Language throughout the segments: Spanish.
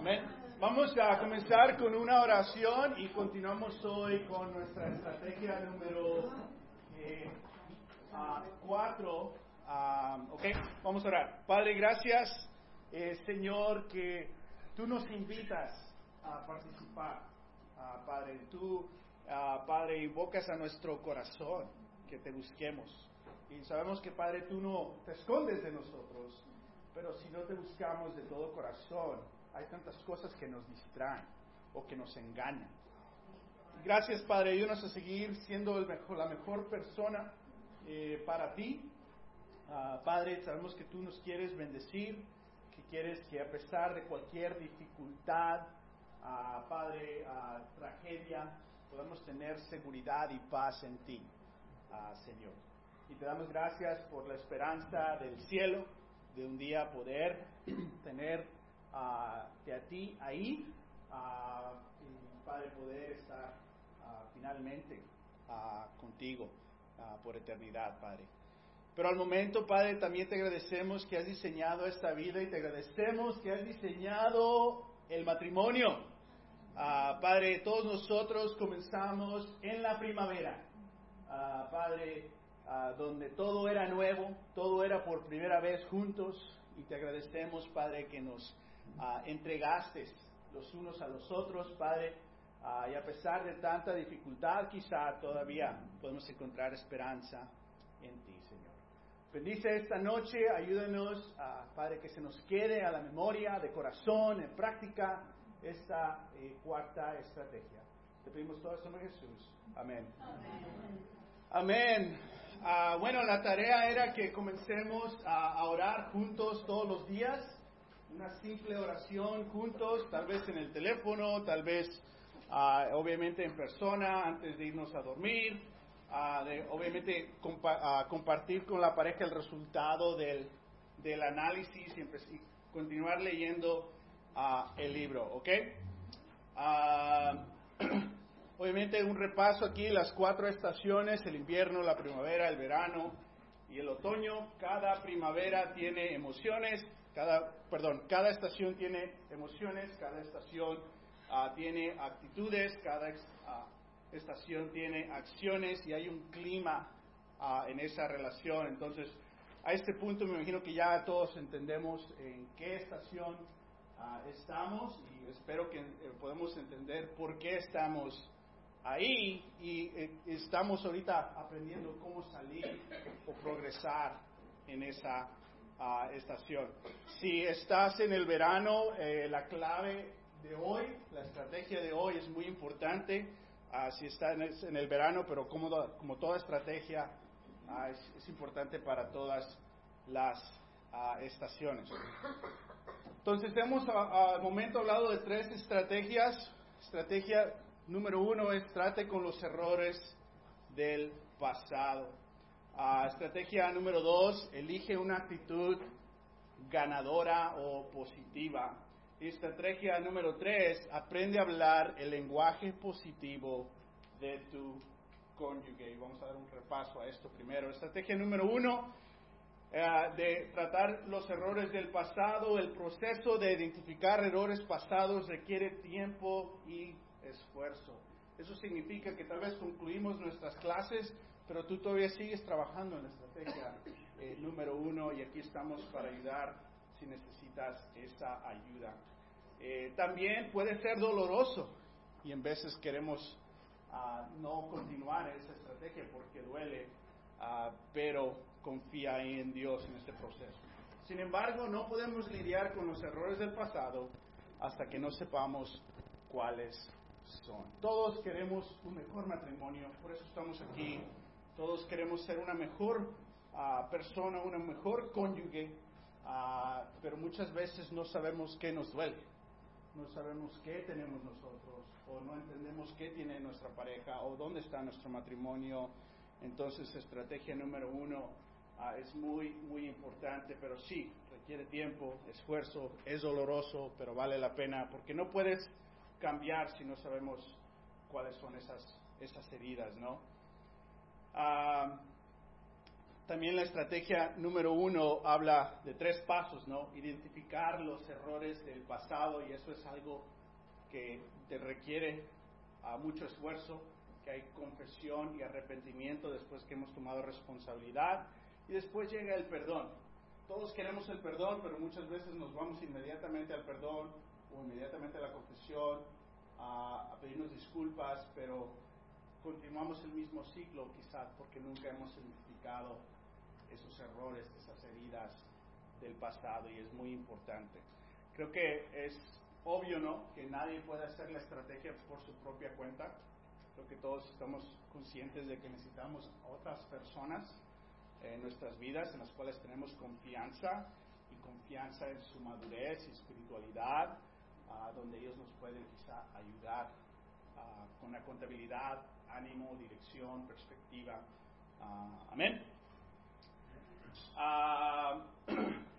Amén. Vamos a comenzar con una oración y continuamos hoy con nuestra estrategia número 4. ok, vamos a orar. Padre, gracias, eh, Señor, que tú nos invitas a participar. Ah, padre, tú, ah, Padre, invocas a nuestro corazón que te busquemos. Y sabemos que, Padre, tú no te escondes de nosotros, pero si no te buscamos de todo corazón, hay tantas cosas que nos distraen o que nos engañan. Gracias, Padre, ayúdanos a seguir siendo el mejor, la mejor persona eh, para ti. Ah, Padre, sabemos que tú nos quieres bendecir, que quieres que a pesar de cualquier dificultad, uh, Padre, uh, tragedia, podamos tener seguridad y paz en ti, Señor. Y te damos gracias por la esperanza del cielo, de un día poder tener de a ti ahí, y Padre, poder estar finalmente contigo por eternidad, Padre. Pero al momento, Padre, también te agradecemos que has diseñado esta vida y te agradecemos que has diseñado el matrimonio. padre, todos nosotros comenzamos en la primavera. padre, donde todo era nuevo, todo era por primera vez juntos. Y te agradecemos, Padre, que nos entregaste los unos a los otros, Padre. y a pesar de tanta dificultad, quizá todavía podemos encontrar esperanza en ti, Señor. Bendice esta noche, ayúdanos, Padre, que se nos quede a la memoria, de corazón, en práctica, esta eh, cuarta estrategia. Te pedimos todo esto en Jesús. Amén. Amén. Ah, bueno, la tarea era que comencemos a orar juntos todos los días una simple oración juntos, tal vez en el teléfono, tal vez ah, obviamente en persona antes de irnos a dormir, de, obviamente ah, compartir con la pareja el resultado del, del análisis y, y, continuar leyendo el libro, ¿ok? obviamente un repaso aquí, las cuatro estaciones, el invierno, la primavera, el verano y el otoño. Cada primavera tiene emociones, cada, perdón, cada estación tiene emociones, cada estación uh, tiene actitudes, cada uh, estación tiene acciones y hay un clima uh, en esa relación. Entonces, a este punto me imagino que ya todos entendemos en qué estación estamos y espero que eh, podamos entender por qué estamos ahí y eh, estamos ahorita aprendiendo cómo salir o progresar en esa estación. Si estás en el verano, eh, la clave de hoy, la estrategia de hoy es muy importante. Uh, si estás en el, verano, pero como, como toda estrategia, ah, es, importante para todas las estaciones. Entonces, hemos al momento hablado de tres estrategias. Estrategia número uno es trate con los errores del pasado estrategia número dos, elige una actitud ganadora o positiva. Y estrategia número tres, aprende a hablar el lenguaje positivo de tu cónyuge. Vamos a dar un repaso a esto primero. Estrategia número uno, eh, de tratar los errores del pasado. El proceso de identificar errores pasados requiere tiempo y esfuerzo. Eso significa que tal vez concluimos nuestras clases pero tú todavía sigues trabajando en la estrategia eh, número uno y aquí estamos para ayudar si necesitas esa ayuda. Eh, también puede ser doloroso y en veces queremos ah, no continuar esa estrategia porque duele, ah, pero confía en Dios en este proceso. Sin embargo, no podemos lidiar con los errores del pasado hasta que no sepamos cuáles son. Todos queremos un mejor matrimonio, por eso estamos aquí todos queremos ser una mejor ah, persona, una mejor cónyuge, ah, pero muchas veces no sabemos qué nos duele, no sabemos qué tenemos nosotros, o no entendemos qué tiene nuestra pareja, o dónde está nuestro matrimonio. Entonces, estrategia número uno ah, es muy, muy importante, pero sí, requiere tiempo, esfuerzo, es doloroso, pero vale la pena, porque no puedes cambiar si no sabemos cuáles son esas, esas heridas, ¿no? También la estrategia número uno habla de tres pasos, ¿no? Identificar los errores del pasado y eso es algo que te requiere a mucho esfuerzo, que hay confesión y arrepentimiento después que hemos tomado responsabilidad y después llega el perdón. Todos queremos el perdón, pero muchas veces nos vamos inmediatamente al perdón o inmediatamente a la confesión, a, a pedirnos disculpas, pero continuamos el mismo ciclo quizás porque nunca hemos identificado esos errores, esas heridas del pasado y es muy importante. Creo que es obvio, ¿no? Que nadie puede hacer la estrategia por su propia cuenta. Creo que todos estamos conscientes de que necesitamos otras personas en nuestras vidas en las cuales tenemos confianza y confianza en su madurez y espiritualidad, donde ellos nos pueden quizá ayudar con la contabilidad, ánimo, dirección, perspectiva. amén.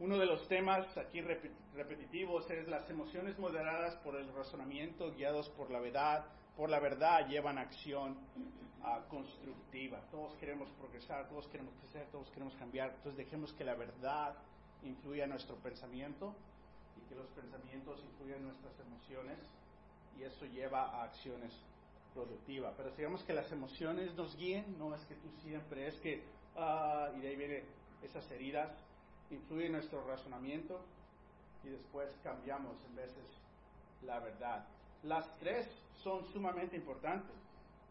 Uno de los temas aquí repetitivos es las emociones moderadas por el razonamiento, guiados por la verdad, por la verdad llevan acción uh, constructiva. Todos queremos progresar, todos queremos crecer, todos queremos cambiar. Entonces dejemos que la verdad influya en nuestro pensamiento y que los pensamientos influyan en nuestras emociones y eso lleva a acciones productivas. Pero digamos que las emociones nos guíen, no es que tú siempre, es que, uh, y de ahí vienen esas heridas influye en nuestro razonamiento y después cambiamos en veces la verdad. Las tres son sumamente importantes.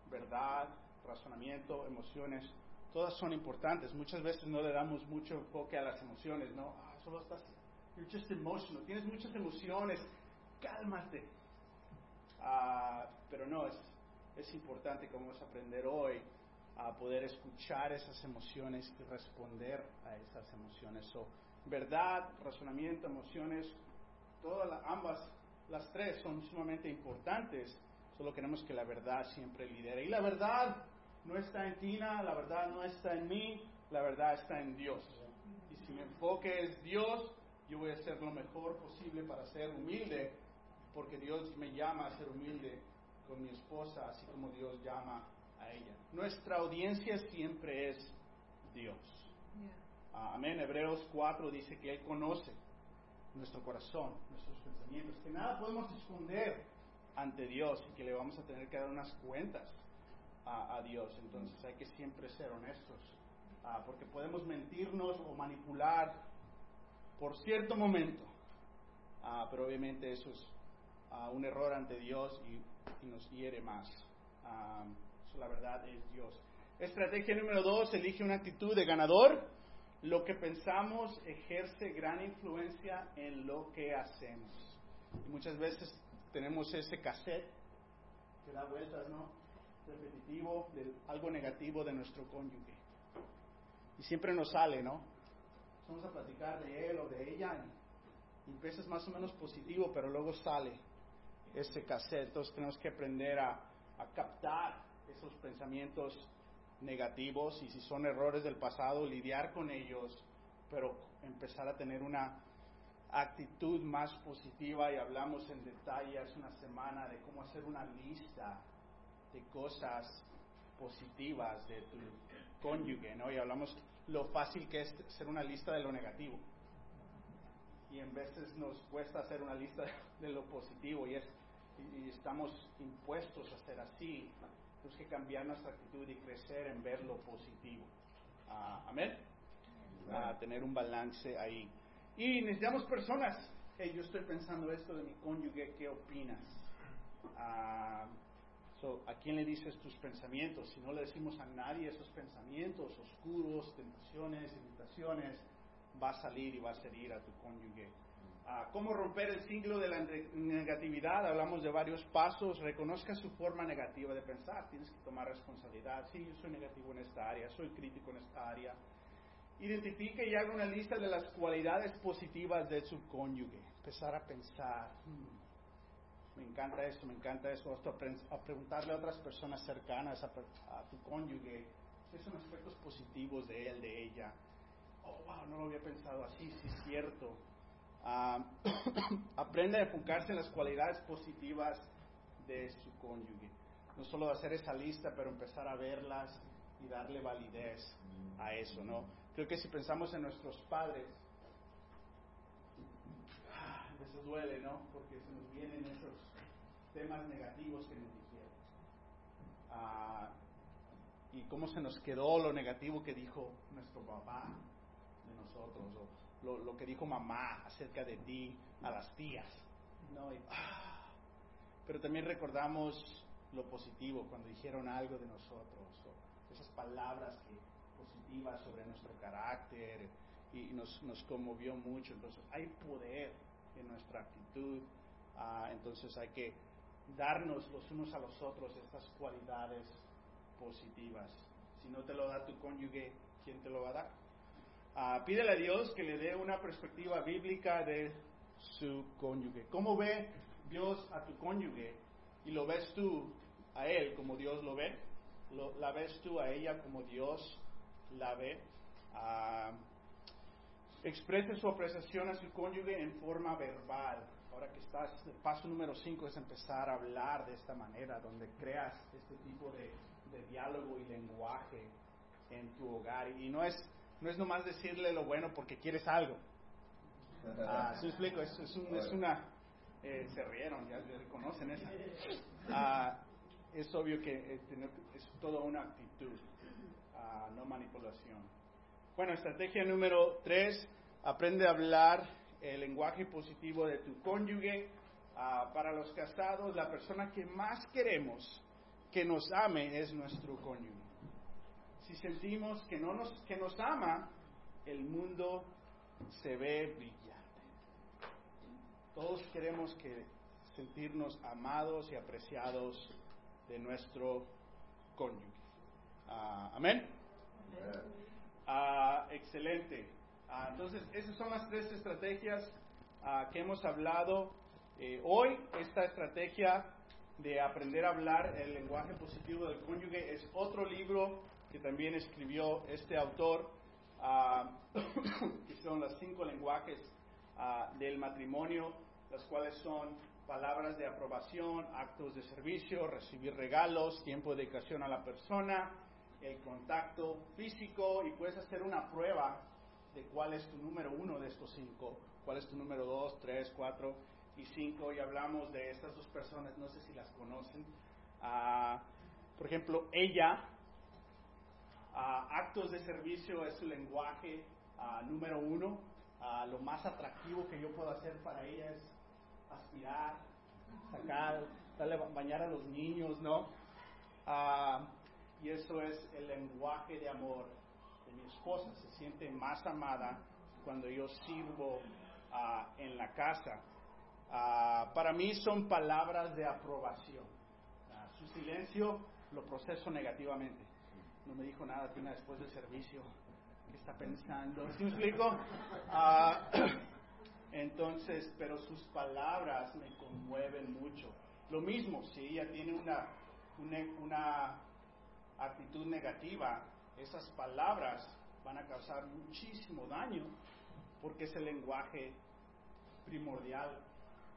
Verdad, razonamiento, emociones, todas son importantes. Muchas veces no le damos mucho enfoque a las emociones, ¿no? Ah, solo estás, you're just emotional, tienes muchas emociones, cálmate. Ah, pero no, es, es importante como vamos a aprender hoy a poder escuchar esas emociones y responder a esas emociones. So, verdad, razonamiento, emociones, todas ambas, las tres son sumamente importantes. Solo queremos que la verdad siempre lidere. Y la verdad no está en Tina, la verdad no está en mí, la verdad está en Dios. Y si mi enfoque es Dios, yo voy a hacer lo mejor posible para ser humilde, porque Dios me llama a ser humilde con mi esposa, así como Dios llama ella. Nuestra audiencia siempre es Dios. Ah, amén. Hebreos 4 dice que Él conoce nuestro corazón, nuestros pensamientos, que nada podemos esconder ante Dios y que le vamos a tener que dar unas cuentas a, Dios. Entonces hay que siempre ser honestos, ah, porque podemos mentirnos o manipular por cierto momento, ah, pero obviamente eso es un error ante Dios y, y nos hiere más la verdad es Dios. Estrategia número dos, elige una actitud de ganador. Lo que pensamos ejerce gran influencia en lo que hacemos. Y muchas veces tenemos ese cassette que da vueltas, ¿no? Repetitivo de algo negativo de nuestro cónyuge. Y siempre nos sale, ¿no? Vamos a platicar de él o de ella y empiezas más o menos positivo, pero luego sale ese cassette. Entonces tenemos que aprender a, a captar esos pensamientos negativos y si son errores del pasado, lidiar con ellos, pero empezar a tener una actitud más positiva y hablamos en detalle hace una semana de cómo hacer una lista de cosas positivas de tu cónyuge, ¿no? Y hablamos lo fácil que es hacer una lista de lo negativo. Y en veces nos cuesta hacer una lista de lo positivo y es y estamos impuestos a ser así tenemos que cambiar nuestra actitud y crecer en ver lo positivo. Ah, amén. A tener un balance ahí. Y necesitamos personas. Hey, yo estoy pensando esto de mi cónyuge, ¿qué opinas? Ah, ¿A quién le dices tus pensamientos? Si no le decimos a nadie esos pensamientos oscuros, tentaciones, invitaciones, va a salir y va a seguir a tu cónyuge cómo romper el ciclo de la negatividad, hablamos de varios pasos, reconozca su forma negativa de pensar, tienes que tomar responsabilidad, sí, yo soy negativo en esta área, soy crítico en esta área. Identifique y haga una lista de las cualidades positivas de su cónyuge, empezar a pensar, hmm, me encanta eso, me encanta eso, a preguntarle a otras personas cercanas, a, a tu cónyuge, si son aspectos positivos de él, de ella. Oh, wow, no lo había pensado así, sí es cierto Aprende a enfocarse en las cualidades positivas de su cónyuge. No solo hacer esa lista, pero empezar a verlas y darle validez a eso, ¿no? Creo que si pensamos en nuestros padres, ah, eso duele, ¿no? Porque se nos vienen esos temas negativos que nos dijeron. Ah, y cómo se nos quedó lo negativo que dijo nuestro papá de nosotros, lo, que dijo mamá acerca de ti a las tías. ¿no? Ah, pero también recordamos lo positivo cuando dijeron algo de nosotros, o esas palabras que, positivas sobre nuestro carácter, y nos, nos conmovió mucho. Entonces, hay poder en nuestra actitud, ah, entonces hay que darnos los unos a los otros estas cualidades positivas. Si no te lo da tu cónyuge, ¿quién te lo va a dar? Ah, pídele a Dios que le dé una perspectiva bíblica de su cónyuge. ¿Cómo ve Dios a tu cónyuge? Y lo ves tú a él como Dios lo ve. la ves tú a ella como Dios la ve. Ah, exprese su apreciación a su cónyuge en forma verbal. Ahora que estás, el paso número 5 es empezar a hablar de esta manera, donde creas este tipo de, diálogo y lenguaje en tu hogar. Y no es, no es nomás decirle lo bueno porque quieres algo. Ah, ¿sí explico? Es, es, una... Eh, se rieron, ya reconocen esa. Ah, es obvio que es toda una actitud, ah, no manipulación. Bueno, estrategia número 3, aprende a hablar el lenguaje positivo de tu cónyuge. Ah, para los casados, la persona que más queremos que nos ame es nuestro cónyuge. Si sentimos que, no nos, que nos ama, el mundo se ve brillante. Todos queremos que sentirnos amados y apreciados de nuestro cónyuge. Ah, amén. Ah, excelente. Ah, entonces, esas son las tres estrategias que hemos hablado eh, hoy. Esta estrategia de aprender a hablar el lenguaje positivo del cónyuge es otro libro que también escribió este autor, ah, que son los cinco lenguajes del matrimonio, las cuales son palabras de aprobación, actos de servicio, recibir regalos, tiempo de dedicación a la persona, el contacto físico y puedes hacer una prueba de cuál es tu número uno de estos cinco, cuál es tu número dos, tres, cuatro y cinco, y hablamos de estas dos personas, no sé si las conocen. Ah, por ejemplo, ella, actos de servicio es su lenguaje ah, número uno. lo más atractivo que yo puedo hacer para ella es aspirar, sacar, darle bañar a los niños, ¿no? y eso es el lenguaje de amor mi esposa se siente más amada cuando yo sirvo ah, en la casa. Ah, para mí son palabras de aprobación. Ah, su silencio lo proceso negativamente. No me dijo nada Tina después del servicio. ¿Qué está pensando? ¿Sí me explico? entonces, pero sus palabras me conmueven mucho. Lo mismo, si ella tiene una, una, una actitud negativa, esas palabras van a causar muchísimo daño porque es el lenguaje primordial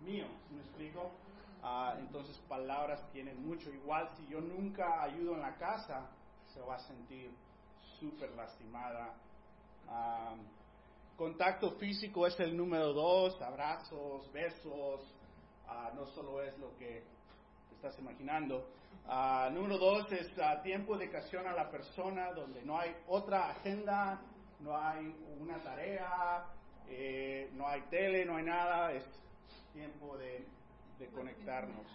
mío, ¿me explico? Ah, entonces palabras tienen mucho. Igual si yo nunca ayudo en la casa, se va a sentir súper lastimada. Ah, contacto físico es el número dos, abrazos, besos, ah, no solo es lo que te estás imaginando. Ah, número dos es uh, tiempo de dedicación a la persona, donde no hay otra agenda, no hay una tarea, eh, no hay tele, no hay nada, es tiempo de, conectarnos.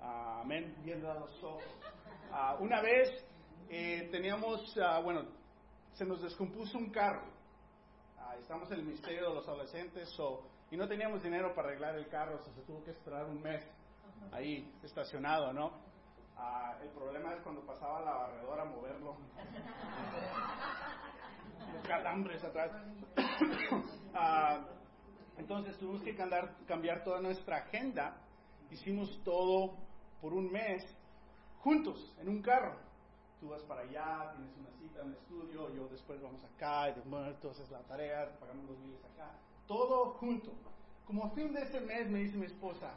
amén, viendo a los ojos. Ah, una vez eh, teníamos, bueno, se nos descompuso un carro. estamos en el Ministerio de los Adolescentes y no teníamos dinero para arreglar el carro, se tuvo que esperar un mes ahí estacionado, ¿no? Ah, el problema es cuando pasaba la barredora a moverlo. Los calambres atrás. Ah, entonces tuvimos que cambiar, cambiar toda nuestra agenda. Hicimos todo por un mes juntos en un carro. Tú vas para allá, tienes una cita el estudio, yo después vamos acá, y de muertos es la tarea, pagamos los biles acá. Todo junto. Como a fin de ese mes me dice mi esposa,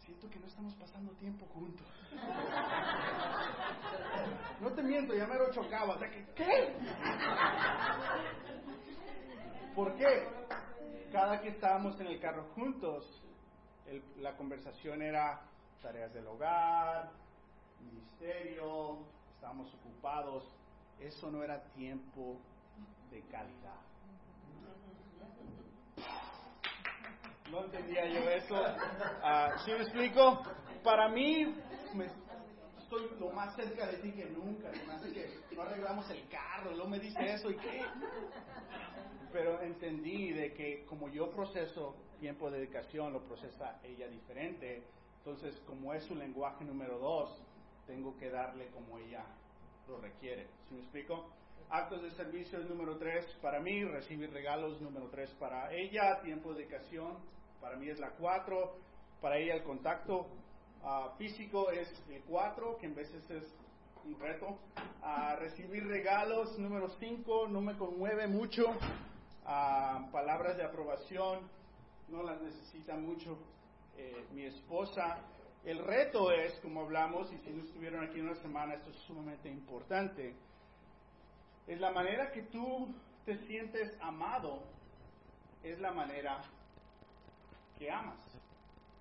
siento que no estamos pasando tiempo juntos. No te miento, ya me lo chocaba. O sea, ¿qué? ¿Por qué? Cada que estábamos en el carro juntos, la conversación era tareas del hogar, ministerio, estábamos ocupados. Eso no era tiempo de calidad. No entendía yo eso. Uh, ¿Sí me explico? Para mí, estoy lo más cerca de ti que nunca. Que no arreglamos el carro. Luego me dice eso y qué. Pero entendí de que como yo proceso tiempo de dedicación, lo procesa ella diferente. Entonces, como es su lenguaje número dos, tengo que darle como ella lo requiere. ¿Sí me explico? Actos de servicio es número tres para mí, recibir regalos número tres para ella, tiempo de dedicación para mí es la cuatro, para ella el contacto uh, físico es el cuatro, que en veces es un reto. Uh, recibir regalos número cinco, no me conmueve mucho. Uh, palabras de aprobación, no las necesita mucho eh, mi esposa. El reto es, como hablamos, y si no estuvieron aquí una semana, esto es sumamente importante, es la manera que tú te sientes amado, es la manera que amas.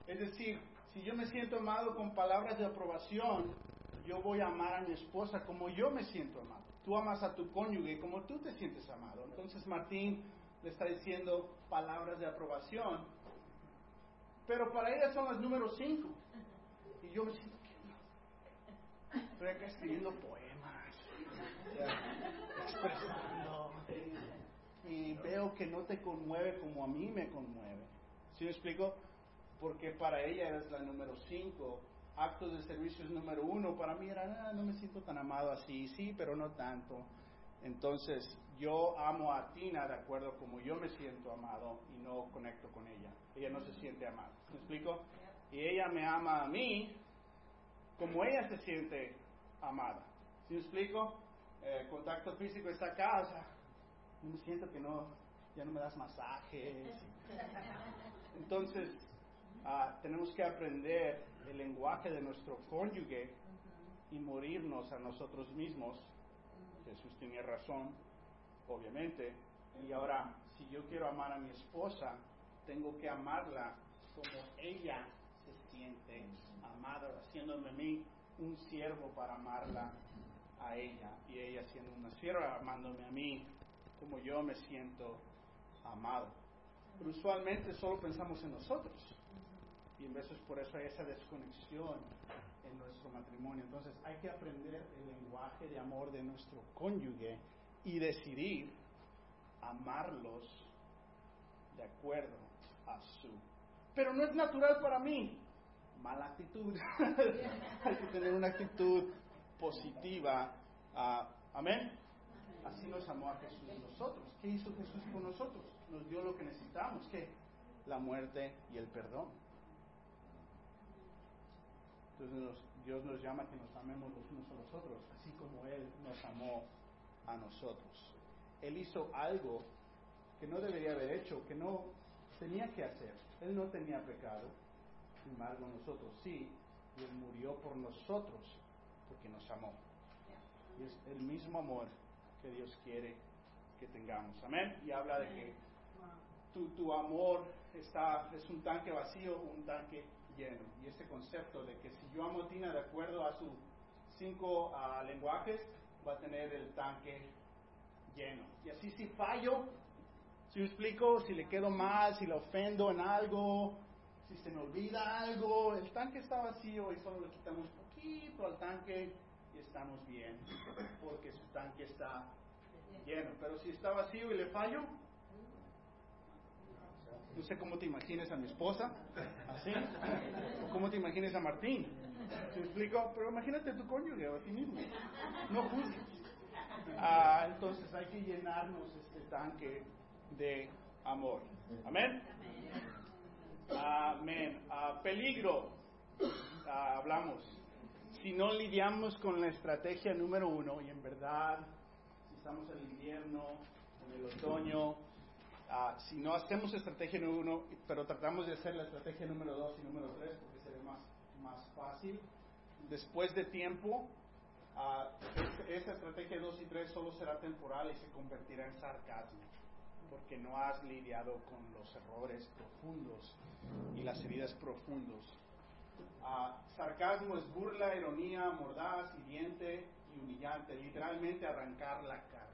Es decir, si yo me siento amado con palabras de aprobación, yo voy a amar a mi esposa como yo me siento amado. Tú amas a tu cónyuge como tú te sientes amado. Entonces Martín le está diciendo palabras de aprobación, pero para ella son las número cinco. Y yo me siento que estoy acá escribiendo poemas, expresando, y veo que no te conmueve como a mí me conmueve. ¿Sí me explico? Porque para ella eres la número cinco, actos de servicio es número uno, para mí era, ah, no me siento tan amado así, sí, pero no tanto. Entonces, yo amo a Tina de acuerdo como yo me siento amado y no conecto con ella. Ella no se siente amada. ¿Me explico? Y ella me ama a mí como ella se siente amada. ¿Sí me explico? El contacto físico está acá, o sea, no me siento que no, ya no me das masajes. Entonces, ah, tenemos que aprender el lenguaje de nuestro cónyuge y morirnos a nosotros mismos. Jesús tenía razón, obviamente. Y ahora, si yo quiero amar a mi esposa, tengo que amarla como ella se siente amada, haciéndome a mí un siervo para amarla a ella y ella siendo una sierva amándome a mí como yo me siento amado. Pero usualmente solo pensamos en nosotros y en veces por eso hay esa desconexión en nuestro matrimonio. Entonces hay que aprender el lenguaje de amor de nuestro cónyuge y decidir amarlos de acuerdo a su. Pero no es natural para mí. Mala actitud. hay que tener una actitud positiva. Uh, amén. Así nos amó a Jesús nosotros. ¿Qué hizo Jesús por nosotros? Nos dio lo que necesitamos. ¿Qué? La muerte y el perdón. Entonces Dios nos llama a que nos amemos los unos a los otros, así como Él nos amó a nosotros. Él hizo algo que no debería haber hecho, que no tenía que hacer. Él no tenía pecado, sin embargo nosotros sí, y Él murió por nosotros porque nos amó. Y es el mismo amor que Dios quiere que tengamos. Amén. Y habla de que tu, tu amor está, es un tanque vacío, un tanque lleno. Y ese concepto de que si yo amo a Tina de acuerdo a sus cinco uh, lenguajes, va a tener el tanque lleno. Y así si fallo, si me explico, si le quedo mal, si le ofendo en algo, si se me olvida algo, el tanque está vacío y solo le quitamos poquito al tanque y estamos bien, porque su tanque está lleno. Pero si está vacío y le fallo, no sé cómo te imagines a mi esposa, así, o cómo te imagines a Martín. ¿Te explico? Pero imagínate a tu cónyuge o a ti mismo. No juzgues. Ah, entonces hay que llenarnos este tanque de amor. Amén. Amén. Ah, peligro. Ah, hablamos. Si no lidiamos con la estrategia número uno, y en verdad, si estamos en el invierno, en el otoño, Ah, si no hacemos estrategia número uno, pero tratamos de hacer la estrategia número dos y número tres porque sería más, más fácil, después de tiempo, es- esa estrategia 2 y 3 solo será temporal y se convertirá en sarcasmo, porque no has lidiado con los errores profundos y las heridas profundos. Ah, sarcasmo es burla, ironía, mordaz, hiriente y humillante, literalmente arrancar la carne.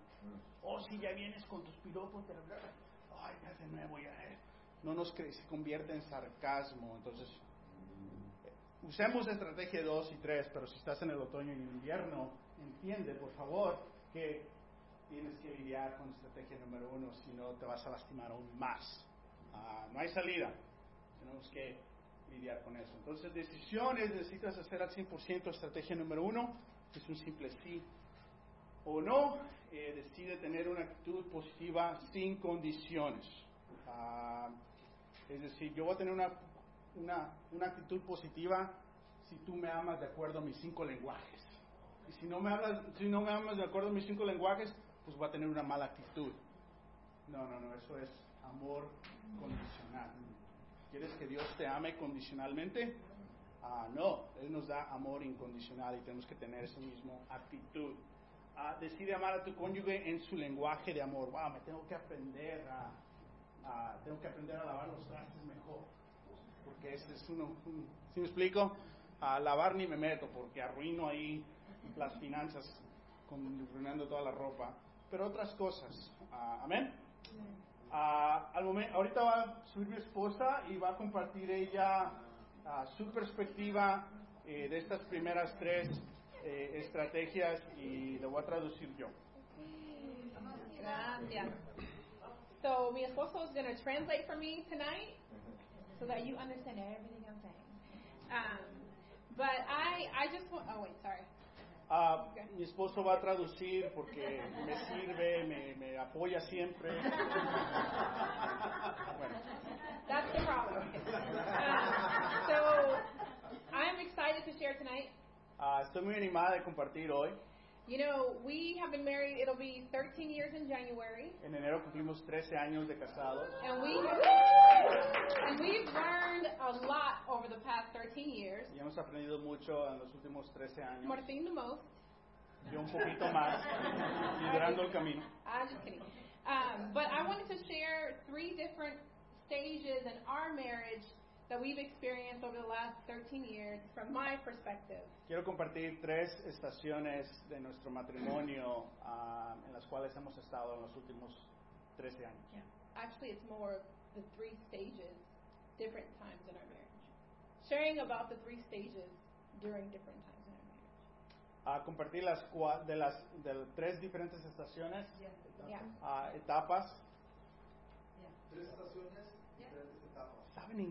Oh, si ya vienes con tus piropos, pero ay, ya de nuevo, ya. eh. No nos se convierte en sarcasmo, entonces usemos estrategia 2 y 3, pero si estás en el otoño y en el invierno, entiende, por favor, que tienes que lidiar con estrategia número 1, si no te vas a lastimar aún más. Ah, no hay salida, tenemos que lidiar con eso. Entonces, decisiones, necesitas hacer al 100% estrategia número 1, es un simple sí o no, eh, decide tener una actitud positiva sin condiciones. Ah, es decir, yo voy a tener una, una, una actitud positiva si tú me amas de acuerdo a mis cinco lenguajes. Y si no me, hablas, si no me amas de acuerdo a mis cinco lenguajes, pues voy a tener una mala actitud. No, no, no, eso es amor condicional. ¿Quieres que Dios te ame condicionalmente? Ah, no, Él nos da amor incondicional y tenemos que tener esa misma actitud. Ah, decide amar a tu cónyuge en su lenguaje de amor. Wow, me tengo que aprender a, a- tengo que aprender a lavar los trastes mejor. Porque ese es uno, un- ¿sí me explico? A lavar ni me meto porque arruino ahí las finanzas con, arruinando toda la ropa. Pero otras cosas. Ah, Amén. Ah, al momen- ahorita va a subir mi esposa y va a compartir ella ah, su perspectiva eh, de estas primeras tres eh, estrategias y lo voy a traducir yo. Gracias. So, mi esposo is going to translate for me tonight so that you understand everything I'm saying. Um, but I, I just want, oh, wait, sorry. Ah, mi esposo va a traducir porque me sirve, me, me apoya siempre. Bueno, That's the problem. Um, so, I'm excited to share tonight. Ah, estoy muy animada de compartir hoy. You know, we have been married, it'll be 13 years in January. En enero cumplimos 13 años de casados And we and we've learned a lot over the past 13 years. y hemos aprendido mucho en los últimos 13 años. Martín the most. Yo un poquito más, liderando el camino. I'm just kidding. Um, but I wanted to share three different stages in our marriage that we've experienced over the last 13 years from my perspective. Quiero compartir tres estaciones de nuestro matrimonio ah, en las cuales hemos estado en los últimos 13 años. Actually, it's more of the three stages, different times in our marriage. Sharing about the three stages during different times in our marriage. A compartir las cua- de las de las tres diferentes estaciones, Yeah. ah, etapas. Tres estaciones,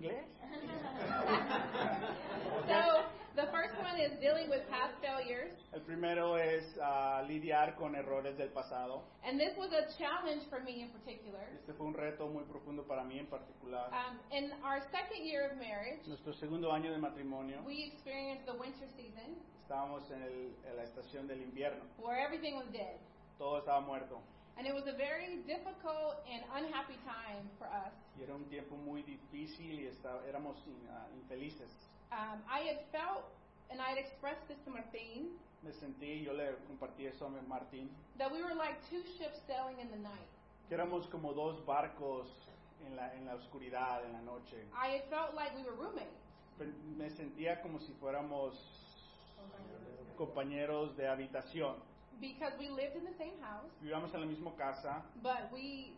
So the first one is dealing with past failures, El primero es ah, lidiar con errores del pasado. and this was a challenge for me in particular. Este fue un reto muy profundo para mí en particular. Um, in our second year of marriage, Nuestro segundo año de matrimonio, we experienced the winter season estábamos en, el- en la estación del invierno. where everything was dead. Todo estaba muerto. And it was a very difficult and unhappy time for us. Y era un tiempo muy difícil y está- éramos in- ah, infelices. Um, I had felt, and I had expressed this to Martín, Me sentí, yo le compartí eso a Martín, that we were like two ships sailing in the night. que éramos como dos barcos en la, en la oscuridad, en la noche. I had felt like we were roommates. Me sentía como si fuéramos compañeros de habitación. Because we lived in the same house, Vivíamos en la misma casa, but we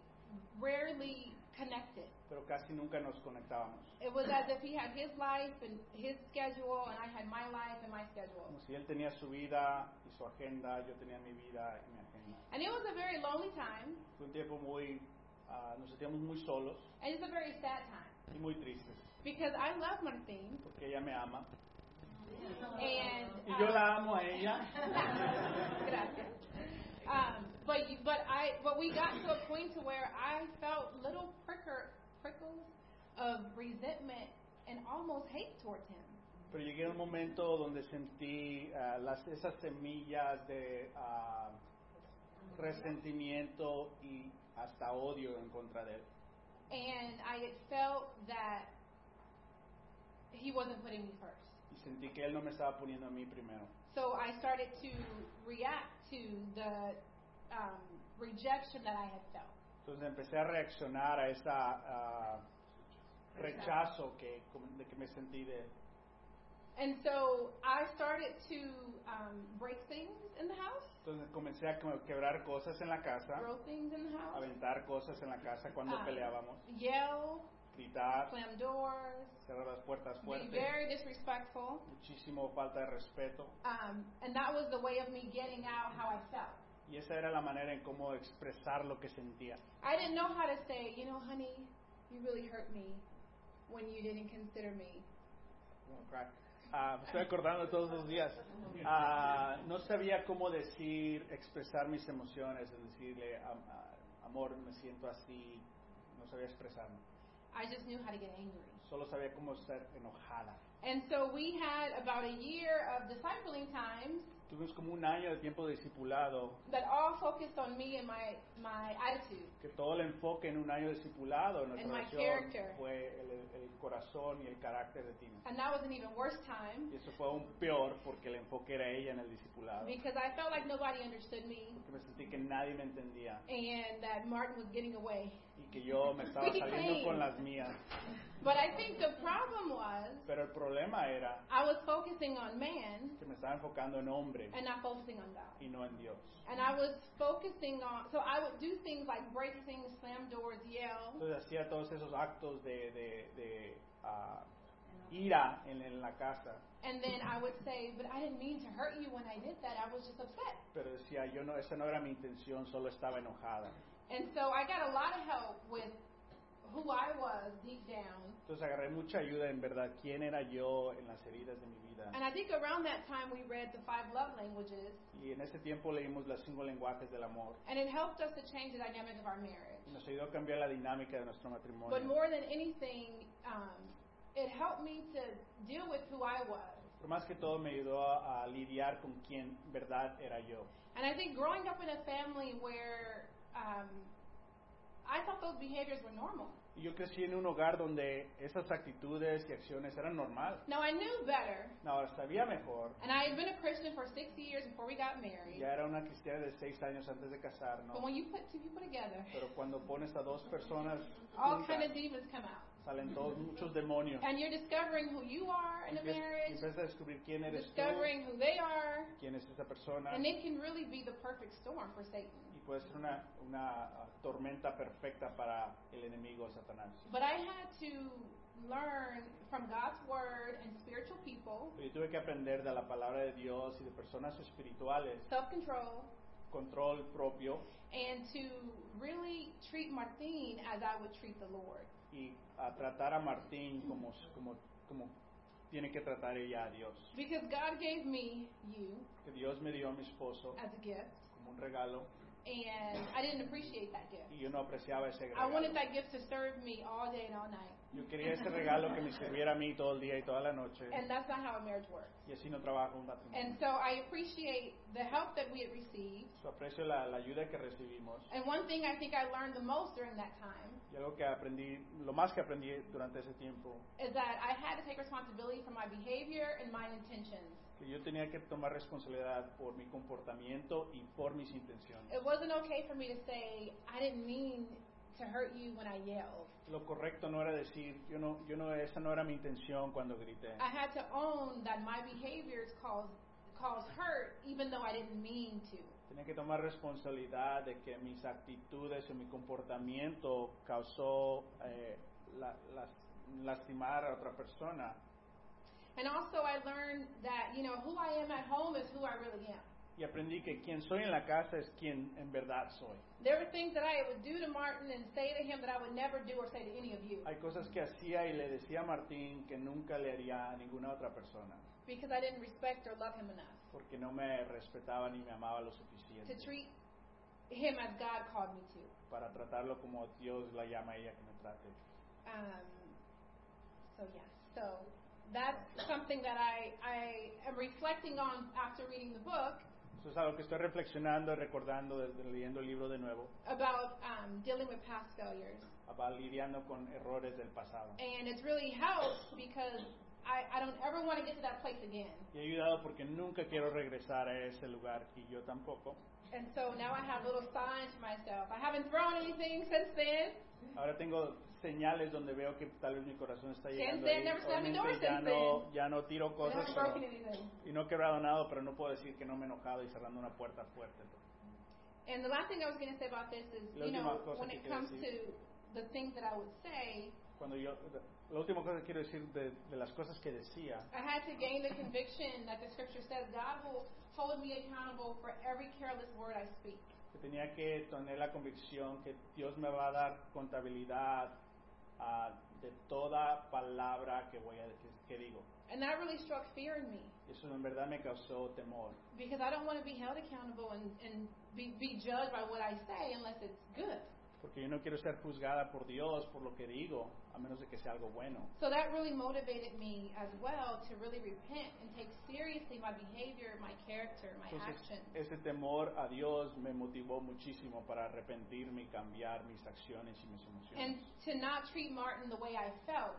rarely connected. pero casi nunca nos conectábamos. It was as if he had his life and his schedule, and I had my life and my schedule. Como si él tenía su vida y su agenda, yo tenía mi vida y mi agenda. And it was a very lonely time, Fue un tiempo muy, ah, nos sentíamos muy solos and it's a very sad time. y muy tristes, Because I love Martín, porque ella me ama. And Y yo la amo a ella. Gracias. Um, but but I but we got to a point to where I felt little pricker, prickles of resentment and almost hate towards him. Pero llegué a un momento donde sentí ah, las, esas semillas de ah, resentimiento y hasta odio en contra de él. and I felt that he wasn't putting me first. Sentí que él no me estaba poniendo a mí primero. So I started to react to the um, rejection that I had felt. Entonces empecé a reaccionar a ese rechazo que, de que me sentí de. And so I started to um, break things in the house, Entonces comencé a que- quebrar cosas en la casa, throw things in the house, aventar cosas en la casa cuando Ah. peleábamos, yell, gritar, slam doors, cerrar las puertas be fuertes, very disrespectful. muchísimo falta de respeto. Um, and that was the way of me getting out how I felt. Y esa era la manera en cómo expresar lo que sentía. I didn't know how to say, you know, honey, you really hurt me when you didn't consider me. Ah, me estoy acordando todos los días. Ah, no sabía cómo decir, expresar mis emociones, es decirle, am- ah, amor, me siento así. No sabía expresarme. I just knew how to get angry. Solo sabía cómo ser enojada. And so we had about a year of discipling times Tuvimos como un año de tiempo de discipulado, that all focused on me and my, my attitude. que todo el enfoque en un año de discipulado en And my character. fue el, el corazón y el carácter de Tina. And that was an even worse time Y eso fue aún peor porque el enfoque era ella en el discipulado. because I felt like nobody understood me Porque me sentí que nadie me entendía and that Martin was getting away. y que yo me estaba saliendo con las mías. But I think the problem was Pero el problema era I was focusing on man que me estaba enfocando en hombre and not focusing on God. y no en Dios. And I was focusing on, so I would do things like break things, slam doors, yell. Entonces hacía todos esos actos de, de, de, ah, ira en, en la casa. And then I would say, but I didn't mean to hurt you when I did that. I was just upset. Pero decía, yo no, esa no era mi intención, solo estaba enojada. And so I got a lot of help with who I was deep down. Entonces agarré mucha ayuda en verdad, quién era yo en las heridas de mi vida. And I think around that time we read the five love languages, Y en ese tiempo leímos los cinco lenguajes del amor. and it helped us to change the dynamic of our marriage. Y nos ayudó a cambiar la dinámica de nuestro But matrimonio. more than anything, um, it helped me to deal with who I was. Pero más que todo me ayudó a, a lidiar con quién verdad era yo. And I think growing up in a family where um, I thought those behaviors were normal. Yo crecí en un hogar donde esas actitudes y acciones eran normal. Now I knew better, Ahora sabía mejor. and I had been a Christian for six years before we got married. Ya era una cristiana de seis años antes de But casarnos. when you put two people together, Pero cuando pones a dos personas all juntas, kind of demons come out, salen todos muchos demonios. and you're discovering who you are in a Empiezas marriage, empiezas a descubrir quién eres tú, discovering who they are, quién es esa persona. and it can really be the perfect storm for Satan. Puede ser una, una ah, tormenta perfecta para el enemigo Satanás. But I had to learn from God's word and spiritual people Pero yo tuve que aprender de la palabra de Dios y de personas espirituales, self-control control propio and to really treat Martin as I would treat the Lord. y a tratar a Martín como, como, como tiene que tratar ella a Dios. Because God gave me you Que Dios me dio a mi esposo as a gift, como un regalo and I didn't appreciate that gift. y yo no apreciaba ese I wanted that gift to serve me all day and all night. Yo quería ese regalo que me sirviera a mí todo el día y toda la noche And that's not how a marriage works. y así no trabajo un And matrimonio. so I appreciate the help that we had received. So, aprecio la, la ayuda que recibimos And one thing I think I learned the most during that time y algo que aprendí, lo más que aprendí durante ese tiempo, is that I had to take responsibility for my behavior and my intentions. que yo tenía que tomar responsabilidad por mi comportamiento y por mis intenciones. It wasn't okay for me to say, I didn't mean to hurt you when I yelled. Lo correcto no era decir, yo no, yo no, esa no era mi intención cuando grité. I had to own that my behaviors caused, caused hurt even though I didn't mean to. Tenía que tomar responsabilidad de que mis actitudes o mi comportamiento causó eh, la- las- lastimar a otra persona. And also I learned that, you know, who I am at home is who I really am. Y aprendí que quien soy en la casa es quien en verdad soy. There were things that I would do to Martin and say to him that I would never do or say to any of you Hay cosas que hacía y le decía a Martín que nunca le haría a ninguna otra persona, because I didn't respect or love him enough porque no me respetaba ni me amaba lo to suficiente treat him as God called me to. para tratarlo como Dios la llama a ella que me trate. Um, so yeah, so that's something that I, I am reflecting on after reading the book Eso es algo que estoy reflexionando y recordando desde leyendo el libro de nuevo, about um, dealing with past failures. about lidiando con errores del pasado. And it's really helped because I, I don't ever want to get to that place again. Y he ayudado porque nunca quiero regresar a ese lugar y yo tampoco. And so now I have little signs for myself. I haven't thrown anything since then. Ahora tengo señales donde veo que tal vez mi corazón está llegando then, ya no, ya no tiro cosas pero- anything. y no he quebrado nada, pero no puedo decir que no me he enojado y cerrando una puerta fuerte. And the last thing I was going to say about this is, La you know, última cosa when que it quiero comes decir. to the things that I would say, Cuando yo, la última cosa que quiero decir de, de las cosas que decía, I had to gain the conviction that the scripture says God will hold me accountable for every careless word I speak. que tenía que tener la convicción que Dios me va a dar contabilidad ah, de toda palabra que voy a que digo. And that really struck fear in me Eso en verdad me causó temor, because I don't want to be held accountable and, and be, be judged by what I say unless it's good. Porque yo no quiero ser juzgada por Dios por lo que digo, a menos de que sea algo bueno. So that really motivated me as well to really repent and take seriously my behavior, my character, my Entonces, actions. ese temor a Dios me motivó muchísimo para arrepentirme y cambiar mis acciones y mis emociones. And to not treat Martin the way I felt,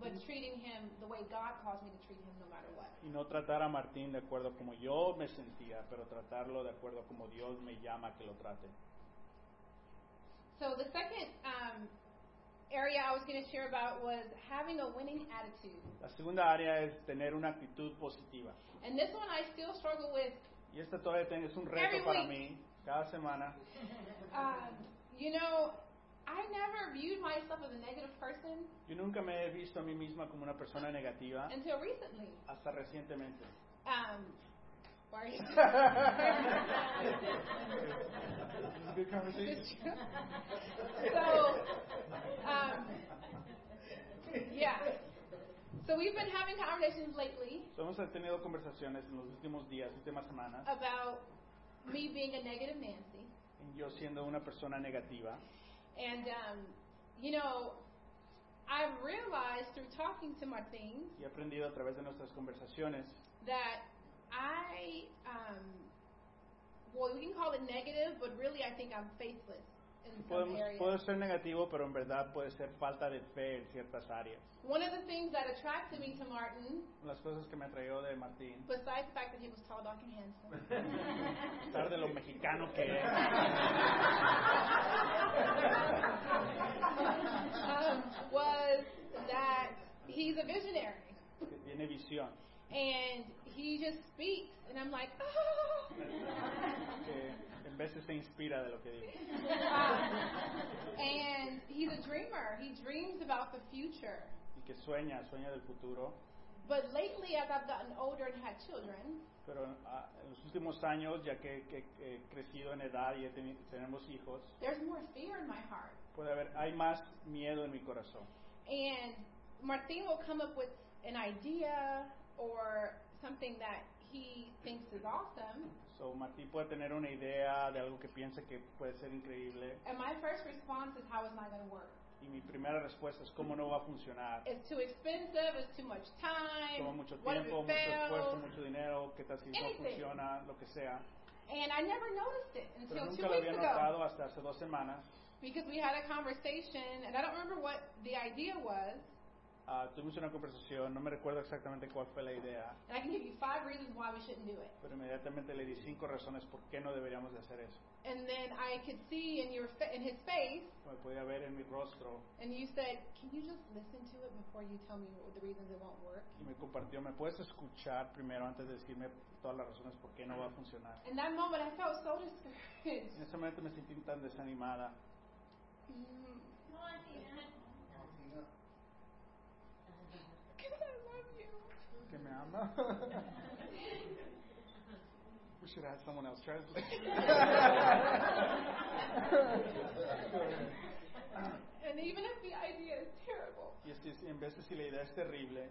but treating him the way God calls me to treat him no matter what. y no tratar a Martín de acuerdo como yo me sentía, pero tratarlo de acuerdo como Dios me llama que lo trate. So the second um, area I was going to share about was having a winning attitude. La segunda área es tener una actitud positiva. And this one I still struggle with. Y esta todavía es un reto Every para mí, cada semana. Um, you know, I never viewed myself as a negative person Yo nunca me he visto a mí misma como una persona negativa until recently. hasta recientemente. Um, why are you? Is a good conversation? so, um, yeah. So we've been having conversations lately So, hemos tenido conversaciones en los últimos días, últimas semanas, about me being a negative Nancy. en yo siendo una persona negativa. And, um, you know, I've realized through talking to Martin Y he aprendido a través de nuestras conversaciones that I, um, well, we can call it negative, but really I think I'm faithless in some Podemos, areas. puedo ser negativo, pero en verdad puede ser falta de fe en ciertas áreas. One of the things that attracted me to Martin, Las cosas que me atrajo de Martín, besides the fact that he was tall, dark, and handsome, a pesar de lo mexicano que es, um, was that he's a visionary. que tiene visión, And he just speaks, and I'm like, oh. en veces se inspira de lo que digo. And he's a dreamer. He dreams about the future. Y que sueña, sueña del futuro. But lately, as I've gotten older and had children, Pero ah, en los últimos años, ya que, que- que he crecido en edad y he teni- tenemos hijos, there's more fear in my heart. puede haber, hay más miedo en mi corazón. And Martin will come up with an idea or something that he thinks is awesome. So, Martín puede tener una idea de algo que piensa que puede ser increíble And my first response is, how is not going to work? y mi primera respuesta es cómo no va a funcionar. It's too expensive. It's too much time. Toma mucho tiempo, mucho esfuerzo, mucho dinero, qué tal si no funciona, lo que sea. And I never noticed it Pero until two nunca lo weeks había ago. notado hasta hace dos semanas. Because we had a conversation, and I don't remember what the idea was. Ah, tuvimos una conversación, no me recuerdo exactamente cuál fue la idea, And I can give you five reasons why we shouldn't do it. pero inmediatamente le di cinco razones por qué no deberíamos de hacer eso. And then I could see in your fa- in his face, Me podía ver en mi rostro and you said, "Can you just listen to it before you tell me what the reasons it won't work?" y me compartió, ¿me puedes escuchar primero antes de decirme todas las razones por qué no va a funcionar? In that moment, I felt so discouraged. En ese momento me sentí tan desanimada. Mm, ¿Que? We should have someone else translate. And even if the idea is terrible, y es que si- en veces si la idea es terrible,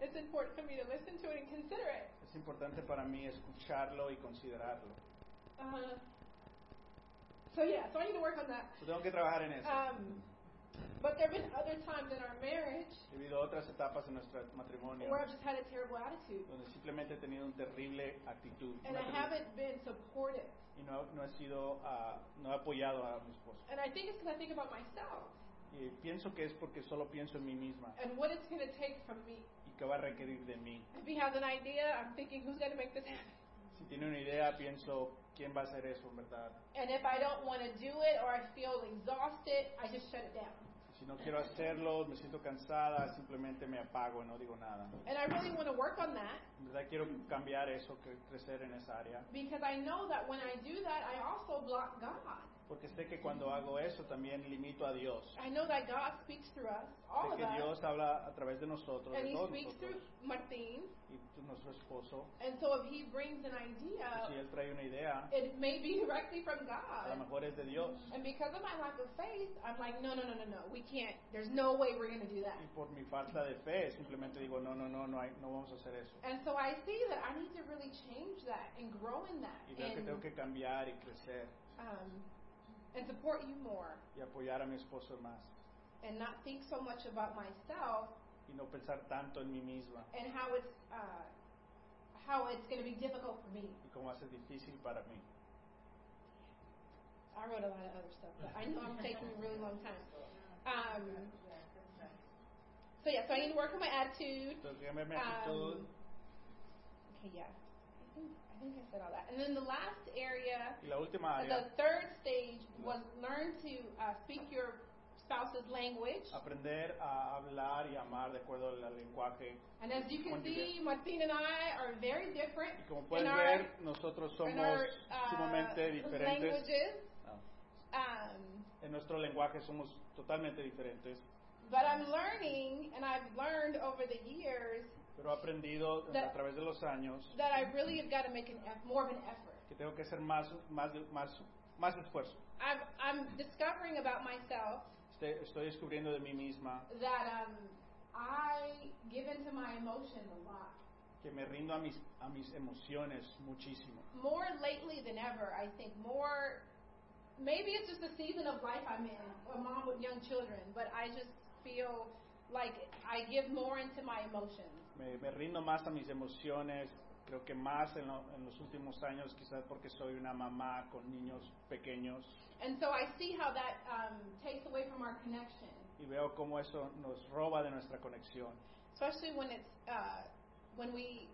it's important for me to listen to it and consider it. es importante para mí escucharlo y considerarlo. Uh, so yeah, so I need to work on that. So, tengo que trabajar en eso. Um, But there have been other times in our marriage He habido otras etapas en nuestro matrimonio where I've just had a terrible attitude. donde simplemente he tenido una terrible actitud And I terrible- haven't been supportive. y no, no he sido, ah, no he apoyado a mi esposo. And I think it's because I think about myself Y pienso que es porque solo pienso en mí misma and what it's going to take from me. y qué va a requerir de mí. If he has an idea, I'm thinking, who's going to make this happen? Si tiene una idea, pienso, ¿quién va a hacer eso, en verdad? And if I don't want to do it or I feel exhausted, I just shut it down. No quiero hacerlo, me siento cansada, simplemente me apago y no digo nada. And I really want to work on that En verdad quiero cambiar eso, crecer en esa área, because I know that when I do that, I also block God. Porque sé que cuando hago eso también limito a Dios. I know that God speaks through us, all Sé of que us, Dios habla a través de nosotros, and de He todos speaks through Martin. y tú, nuestro esposo. And so if He brings an Y si idea, Él trae una idea, it may be directly from a lo God. mejor es de Dios. And because of my lack of faith, I'm like, no, no, no, no, no, we can't. There's no way we're going to do that. Y por mi falta de fe, simplemente digo, no, no, no, no, hay, no vamos a hacer eso. And so I see that I need to really change that and grow in that Y veo que tengo que cambiar y crecer um, and support you more y apoyar a mi esposo más. and not think so much about myself Y no pensar tanto en mí misma and how it's uh, how it's going to be difficult for me. y cómo hace difícil para mí. I wrote a lot of other stuff, but I know I'm taking a really long time. Um, so yeah, so I need to work on my attitude. Tengo que mi Um, actitud. Okay, yeah, I think I said all that. And then the last area, la última the third stage was learn to uh, speak your spouse's language. aprender a hablar y amar de acuerdo al lenguaje. And as you can Cónyuge. see, Martin and I are very different Y como in pueden our, ver, nosotros in somos our uh, sumamente diferentes. languages. No. Um, En nuestro lenguaje somos totalmente diferentes, but I'm learning, and I've learned over the years pero he aprendido a That- través de los años that I really have got to make an more of an effort. que tengo que hacer más, más, más, más esfuerzo. I'm, I'm discovering about myself Estoy, estoy descubriendo de mí misma that um, I give into my emotions a lot. que me rindo a mis, a mis emociones muchísimo. More lately than ever, I think more. Maybe it's just the season of life I'm in, a mom with young children, but I just feel like I give more into my emotions. Me, me rindo más a mis emociones, creo que más en, lo- en los últimos años, quizás porque soy una mamá con niños pequeños And so I see how that um, takes away from our connection, y veo cómo eso nos roba de nuestra conexión, especially when it's uh, when we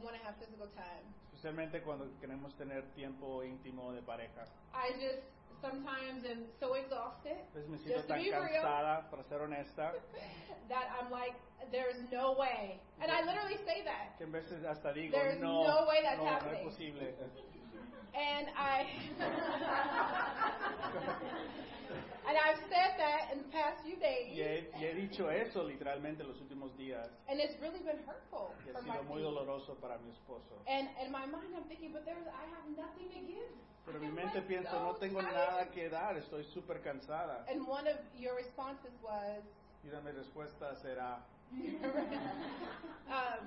want to have physical time. especialmente cuando queremos tener tiempo íntimo de pareja. I just sometimes am so exhausted veces me siento Just to tan be real. cansada, para ser honesta, that I'm like, there's no way. And I literally say that. que en veces hasta digo, There's no, no way that's no, no happening." es posible. And I and I've said that in the past few days, Y he, y he dicho eso literalmente los últimos días, and it's really been hurtful y ha sido muy doloroso para mi esposo. And in my mind, I'm thinking, but there's I have nothing to give. Pero en mi mente pienso, so no tengo tired." nada que dar, estoy súper cansada. And one of your responses was, Y una de mis respuestas será, um,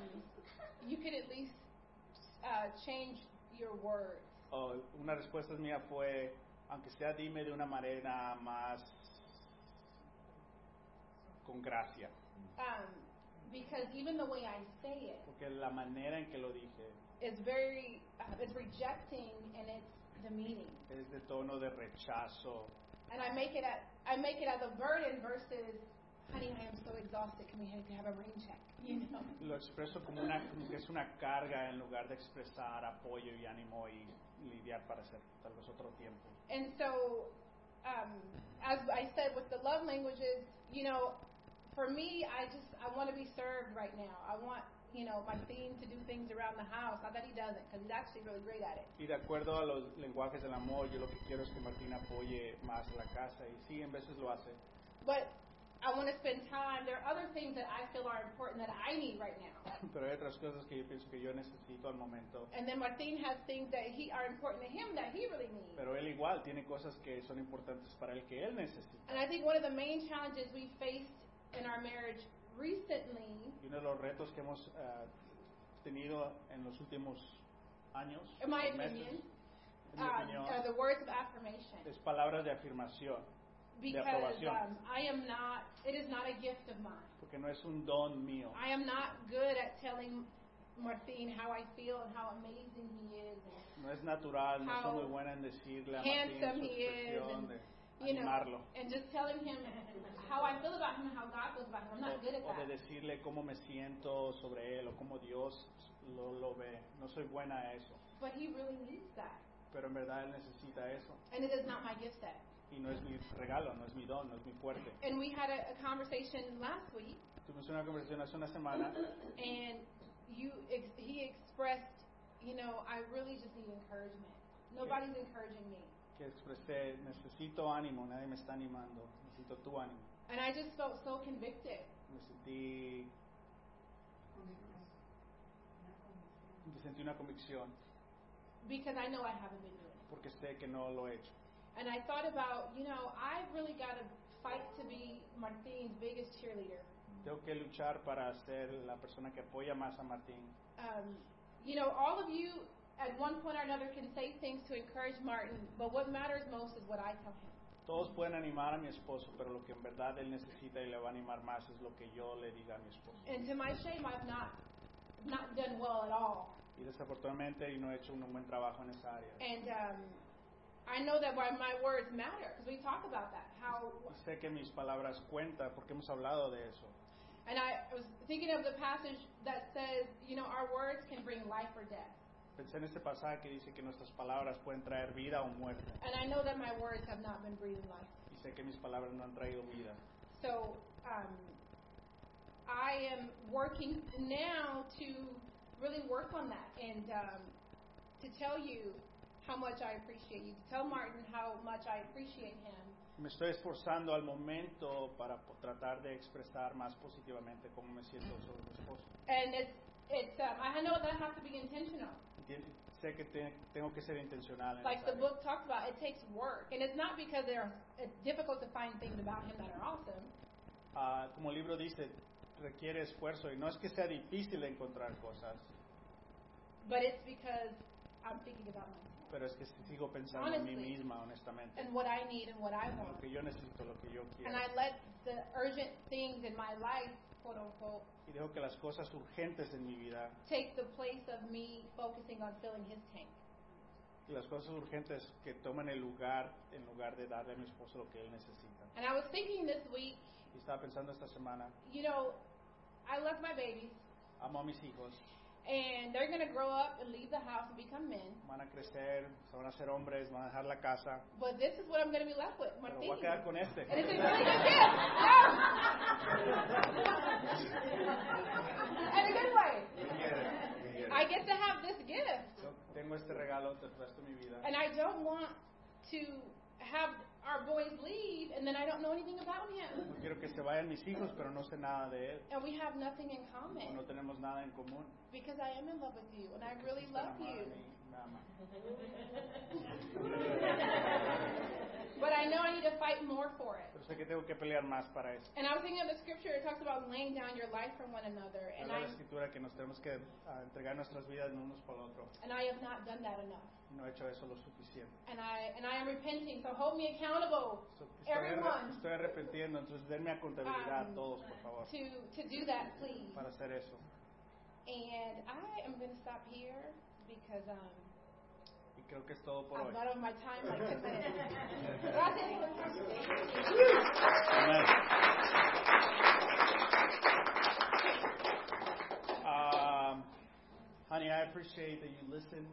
you could at least uh, change your words. o una respuesta mía fue, aunque sea dime de una manera más con gracia. Um, because even the way I say it Porque la manera en que lo dije is very, uh, it's rejecting and it's demeaning. es de tono de rechazo. And I make it at, I make it as a burden versus, honey, I am so exhausted. Can we have, have a rain check? You know. Lo expreso como, una, como que es una carga en lugar de expresar apoyo y ánimo y lidiar para hacer tal vez otro tiempo. And so, um, as I said with the love languages, you know, for me, I just I want to be served right now. I want you know my theme to do things around the house. Not that he doesn't, because he's actually really great at it. Y de acuerdo a los lenguajes del amor, yo lo que quiero es que Martín apoye más la casa y sí, en veces lo hace. But I want to spend time. There are other things that I feel are important that I need right now. Pero hay otras cosas que yo pienso que yo necesito al momento. And then Martin has things that he are important to him that he really needs. Pero él igual tiene cosas que son importantes para él que él necesita. And I think one of the main challenges we faced in our marriage recently Y uno de los retos que hemos eh, tenido en los últimos años, In my o meses, opinion, en mi um, opinión, are the words of affirmation. es palabras de afirmación. Because aprobación. um, I am not. It is not a gift of mine. porque no es un don mío. I am not good at telling Martin how I feel and how amazing he is. And, No es natural, no soy muy buena en decirle a Martín handsome su he is expresión and, de you know, animarlo. and just telling him how I feel about him and how God feels about him. I'm not good at O de that. decirle cómo me siento sobre él o cómo Dios lo, lo ve. No soy buena a eso. But he really needs that. Pero en verdad él necesita eso. And it is not my gift set. Y no es mi regalo, no es mi don, no es mi fuerte. And we had a, a conversation last week, Tuvimos una conversación hace una semana and you ex- he expressed, you know, I really just need encouragement. Nobody's encouraging me. que expresé, necesito ánimo, nadie me está animando, necesito tu ánimo. And I just felt so convicted. Me sentí, me sentí una convicción because I know I haven't been doing it. porque sé que no lo he hecho. And I thought about, you know, I've really got to fight to be Martin's biggest cheerleader. Tengo que luchar para ser la persona que apoya más a Martín. Um, you know, all of you at one point or another can say things to encourage Martin, but what matters most is what I tell him. Todos pueden animar a mi esposo, pero lo que en verdad él necesita y le va a animar más es lo que yo le diga a mi esposo. And to my shame, I've not not done well at all. Y desafortunadamente no he hecho un buen trabajo en esa área. And um, I know that my my words matter because we talk about that. How sé que mis palabras cuentan porque hemos hablado de eso. and I was thinking of the passage that says, you know, our words can bring life or death. Pensé en este pasaje que dice que nuestras palabras pueden traer vida o muerte. And I know that my words have not been breathing life. Y sé que mis palabras no han traído vida. So um, I am working now to really work on that and um, to tell you how much I appreciate you, to tell Martin how much I appreciate him. Me estoy esforzando al momento para po- tratar de expresar más positivamente cómo me siento sobre mi esposo. And it's, it's um, I know that has to be intentional. Sé que te- tengo que ser intencional en Like esa the área. book talks about, it takes work. And it's not because there are, it's difficult to find things about him that are awesome. Ah, como el libro dice, requiere esfuerzo y no es que sea difícil encontrar cosas, But it's because I'm thinking about myself pero es que sigo pensando en mí Honestly. misma, honestamente, and what I need and what I en lo want. que yo necesito, lo que yo quiero. And I let the urgent things in my life, quote unquote, Y dejo que las cosas urgentes en mi vida take the place of me focusing on filling his tank. y las cosas urgentes que toman el lugar en lugar de darle a mi esposo lo que él necesita. And I was thinking this week, Y estaba pensando esta semana, you know, I love my babies, amo a mis hijos, and they're going to grow up and leave the house and become men. van a crecer, se van a hacer hombres, van a dejar la casa, But this is what I'm going to be left with, pero voy a quedar con este. And it's a really good gift. In a good way. I get to have this gift. Yo tengo este regalo resto mi vida. And I don't want to have our boys leave and then I don't know anything about him. No quiero que se vayan mis hijos, pero no sé nada de él. And we have nothing in o common no tenemos nada en común. because I am in love with you and I really Cristo love me you. mí, me ama. But I know I need to fight more for it. Pero sé que tengo que pelear más para eso. And I was thinking of the scripture, it talks about laying down your life for one another. And Habla I, escritura que nos tenemos que ah, entregar nuestras vidas unos para otro. and I have not done that enough. No he hecho eso lo suficiente. And I, and I am repenting, so hold me accountable So, estoy, arre- Everyone. estoy entonces denme a contabilidad Um, todos, por favor, to, to do that, please. para hacer eso. And I am going to stop here because um, creo que es todo por hoy. got on my time like 10 minutes. Gracias. Amen. Um, honey, I appreciate that you listen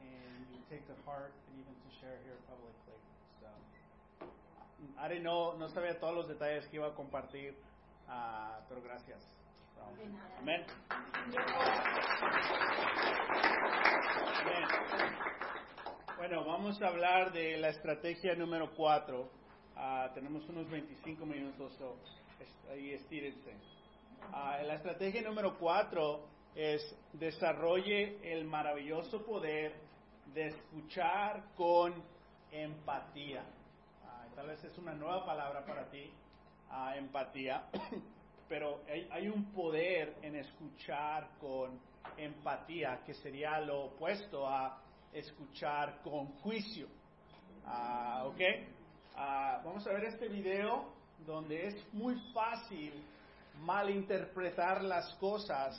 and you take to heart and even to share here publicly. So, I didn't know, no sabía todos los detalles que iba a compartir, ah, pero gracias. So, amén. Amén. Bueno, vamos a hablar de la estrategia número 4. tenemos unos 25 minutos, so, ahí estírense. Ah, la estrategia número 4 es desarrolle el maravilloso poder de escuchar con empatía. Ah, tal vez es una nueva palabra para ti, ah, empatía, pero hay, hay un poder en escuchar con empatía que sería lo opuesto a escuchar con juicio. Ah, ¿Ok? Ah, vamos a ver este video donde es muy fácil malinterpretar las cosas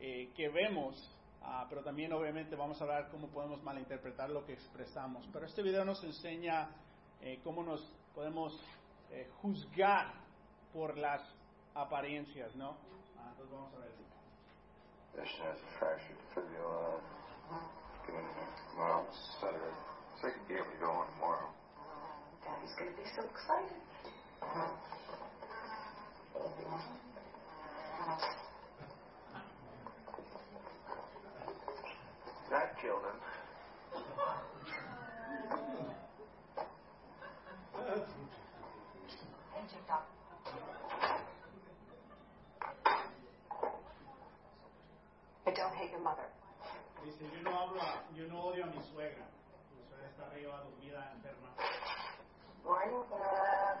eh, que vemos, ah, pero también obviamente vamos a ver cómo podemos malinterpretar lo que expresamos. Pero este video nos enseña eh, cómo nos podemos eh, juzgar por las apariencias, ¿no? Entonces vamos a ver. Vision has a fractured fibula. Getting well, stutter. So I could be able to go on tomorrow. Daddy's gonna be so excited. That killed him. And checked out. I don't hate your mother. Dice, yo no hablo, a- yo no odio a mi suegra. Mi suegra está arriba, dormida, enferma. Morning, Dad.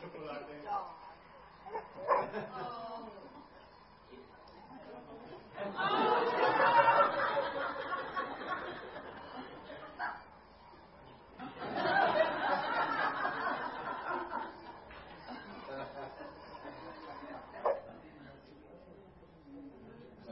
Chocolate.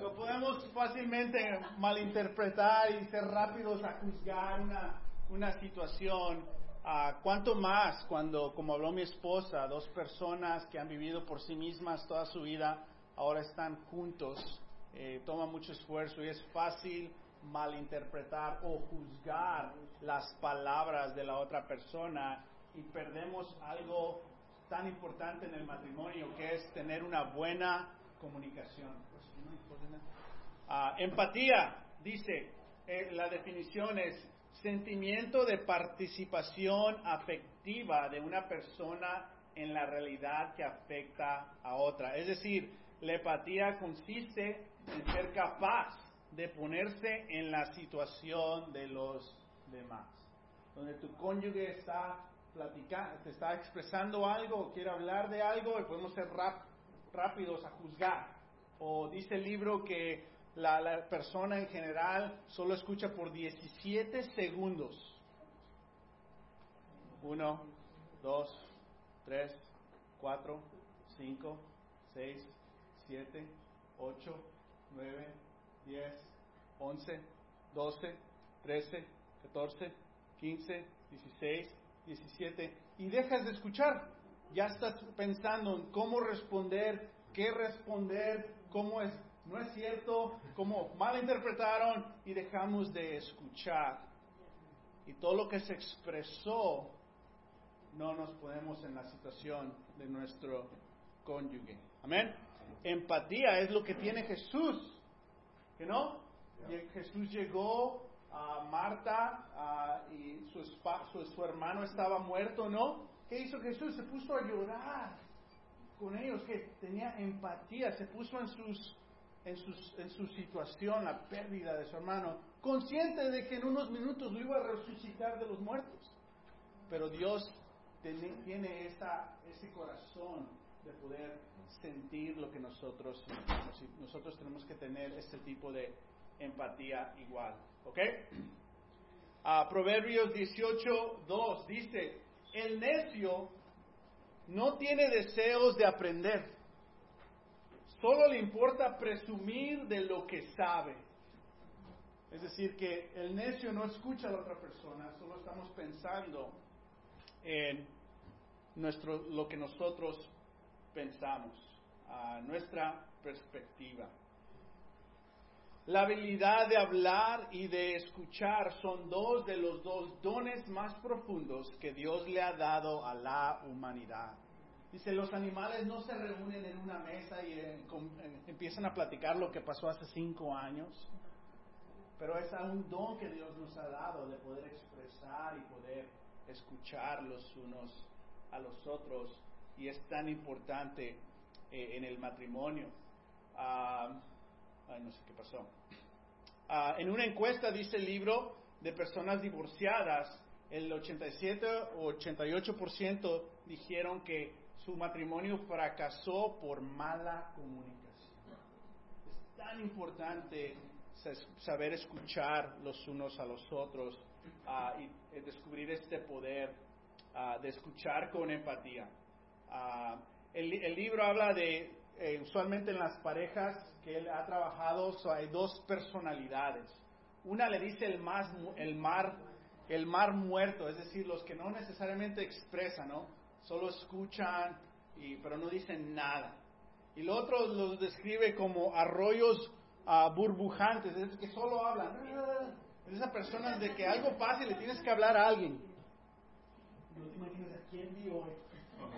Lo podemos fácilmente malinterpretar y ser rápidos a juzgar una, una situación. Ah, ¿Cuánto más cuando, como habló mi esposa, dos personas que han vivido por sí mismas toda su vida ahora están juntos? Eh, toma mucho esfuerzo y es fácil malinterpretar o juzgar las palabras de la otra persona y perdemos algo tan importante en el matrimonio que es tener una buena comunicación. Ah, empatía, dice, eh, la definición es sentimiento de participación afectiva de una persona en la realidad que afecta a otra. Es decir, la empatía consiste en ser capaz de ponerse en la situación de los demás. Donde tu cónyuge está platicando, te está expresando algo quiere hablar de algo y podemos ser rap- rápidos a juzgar. O dice el libro que la, la persona en general solo escucha por 17 segundos. Uno, dos, tres, cuatro, cinco, seis, siete, ocho, nueve, diez, once, doce, trece, catorce, quince, dieciséis, diecisiete. Y dejas de escuchar. Ya estás pensando en cómo responder, qué responder, cómo es, no es cierto, cómo malinterpretaron y dejamos de escuchar. Y todo lo que se expresó no nos ponemos en la situación de nuestro cónyuge. Amén. Empatía es lo que tiene Jesús. ¿Que no? Jesús llegó a Marta y su, su hermano estaba muerto, ¿no? ¿Qué hizo Jesús? Se puso a llorar con ellos, que tenía empatía, se puso en, sus, en, sus, en su situación, la pérdida de su hermano, consciente de que en unos minutos lo iba a resucitar de los muertos. Pero Dios tiene, tiene esa, ese corazón de poder sentir lo que nosotros sentimos. Y nosotros tenemos que tener este tipo de empatía igual. ¿Ok? Ah, Proverbios 18, 2 dice, el necio no tiene deseos de aprender, solo le importa presumir de lo que sabe. Es decir, que el necio no escucha a la otra persona, solo estamos pensando en nuestro, lo que nosotros pensamos, a nuestra perspectiva. La habilidad de hablar y de escuchar son dos de los dos dones más profundos que Dios le ha dado a la humanidad. Dice, los animales no se reúnen en una mesa y eh, empiezan a platicar lo que pasó hace cinco años, pero es un don que Dios nos ha dado de poder expresar y poder escuchar los unos a los otros y es tan importante eh, en el matrimonio. Ah, ay, no sé qué pasó. Ah, en una encuesta dice el libro de personas divorciadas, el 87 o 88% dijeron que su matrimonio fracasó por mala comunicación. Es tan importante sa- saber escuchar los unos a los otros ah, y eh, descubrir este poder ah, de escuchar con empatía. Ah, el, li- el libro habla de, eh, usualmente en las parejas que él ha trabajado, hay dos personalidades. Una le dice el, mar, el mar muerto, es decir, los que no necesariamente expresan, ¿no? Solo escuchan, y, pero no dicen nada. Y el otro los describe como arroyos ah, burbujantes, es que solo hablan. Es esa persona de que algo pasa y le tienes que hablar a alguien. No te imaginas a quién vi hoy.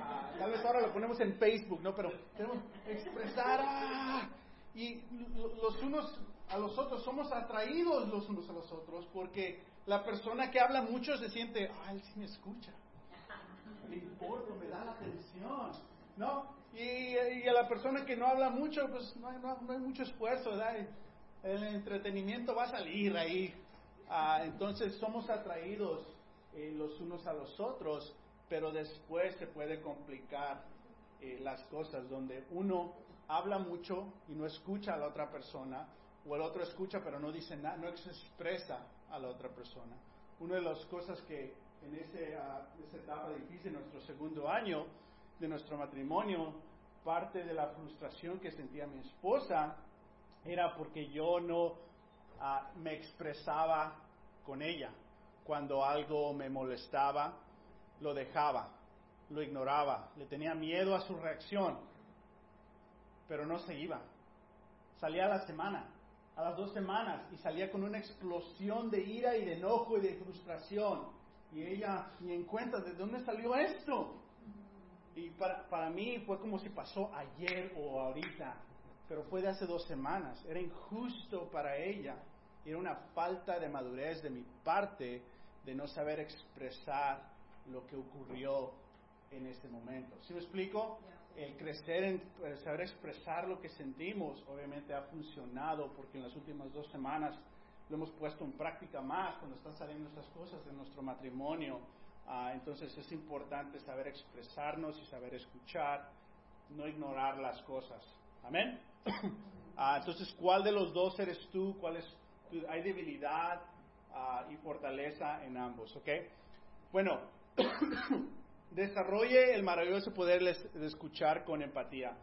Ah, tal vez ahora lo ponemos en Facebook, ¿no? Pero tenemos que expresar. ah, y lo- los unos a los otros, somos atraídos los unos a los otros porque la persona que habla mucho se siente, ah, él sí me escucha. Me importa, me da la atención, ¿no? Y, a la persona que no habla mucho, pues no hay, no- hay mucho esfuerzo. El entretenimiento va a salir ahí. Ah, entonces somos atraídos eh, los unos a los otros, pero después se puede complicar eh, las cosas donde uno habla mucho y no escucha a la otra persona, o el otro escucha pero no dice nada, no expresa a la otra persona. Una de las cosas que en ese, ah, esa etapa difícil, nuestro segundo año de nuestro matrimonio, parte de la frustración que sentía mi esposa era porque yo no ah, me expresaba con ella. Cuando algo me molestaba, lo dejaba, lo ignoraba, le tenía miedo a su reacción, pero no se iba. Salía a la semana, a las dos semanas, y salía con una explosión de ira y de enojo y de frustración. Y ella ni en cuenta de dónde salió esto. Y para, para mí fue como si pasó ayer o ahorita, pero fue de hace dos semanas. Era injusto para ella. Era una falta de madurez de mi parte de no saber expresar lo que ocurrió en ese momento. ¿Sí me explico? El crecer en saber expresar lo que sentimos, obviamente ha funcionado porque en las últimas dos semanas lo hemos puesto en práctica más cuando están saliendo estas cosas de nuestro matrimonio. Ah, entonces es importante saber expresarnos y saber escuchar, no ignorar las cosas. Amén. Ah, entonces, ¿cuál de los dos eres tú? ¿Cuál es tu- hay debilidad ah, y fortaleza en ambos? ¿Ok? Bueno, desarrolle el maravilloso poder de escuchar con empatía.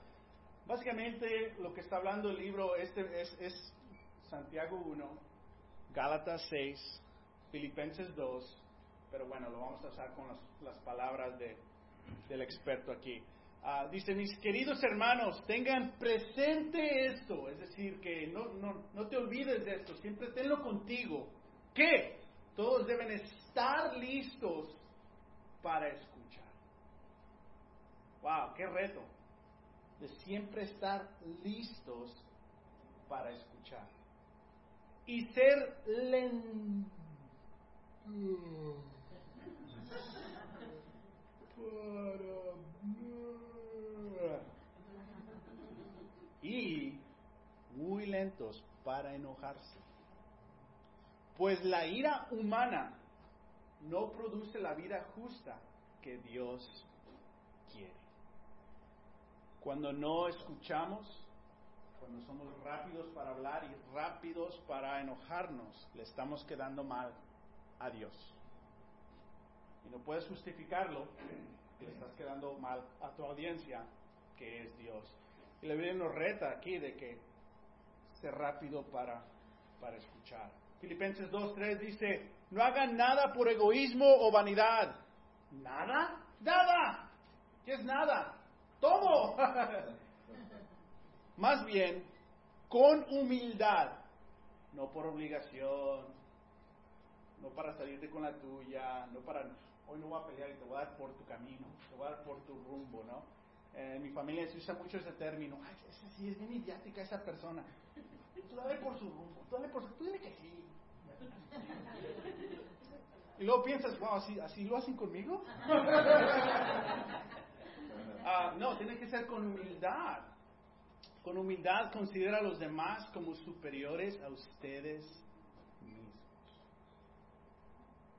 Básicamente, lo que está hablando el libro este es, es Santiago 1, Gálatas 6, Filipenses 2, pero bueno, lo vamos a usar con las, las palabras de, del experto aquí. Ah, dice, mis queridos hermanos, tengan presente esto, es decir, que no, no, no te olvides de esto, siempre tenlo contigo, que todos deben estar listos para escuchar. Wow, qué reto, de siempre estar listos para escuchar y ser lentos y muy lentos para enojarse. Pues la ira humana no produce la vida justa que Dios quiere. Cuando no escuchamos, cuando somos rápidos para hablar y rápidos para enojarnos, le estamos quedando mal a Dios. Y no puedes justificarlo, le estás quedando mal a tu audiencia, que es Dios. Y la Biblia nos reta aquí de que ser rápido para, para escuchar. Filipenses 2.3 dice, no hagan nada por egoísmo o vanidad. ¿Nada? ¡Nada! ¿Qué es nada? ¡Todo! Más bien, con humildad, no por obligación, no para salirte con la tuya, no para, hoy no voy a pelear y te voy a dar por tu camino, te voy a dar por tu rumbo, ¿no? Eh, en mi familia se usa mucho ese término, ay, ese sí, es bien idiática esa persona. Tú dale por su rumbo, tú dale por su, tú dile que sí. Y luego piensas, wow, ¿así, así lo hacen conmigo? Ah, no, tiene que ser con humildad. Con humildad considera a los demás como superiores a ustedes mismos.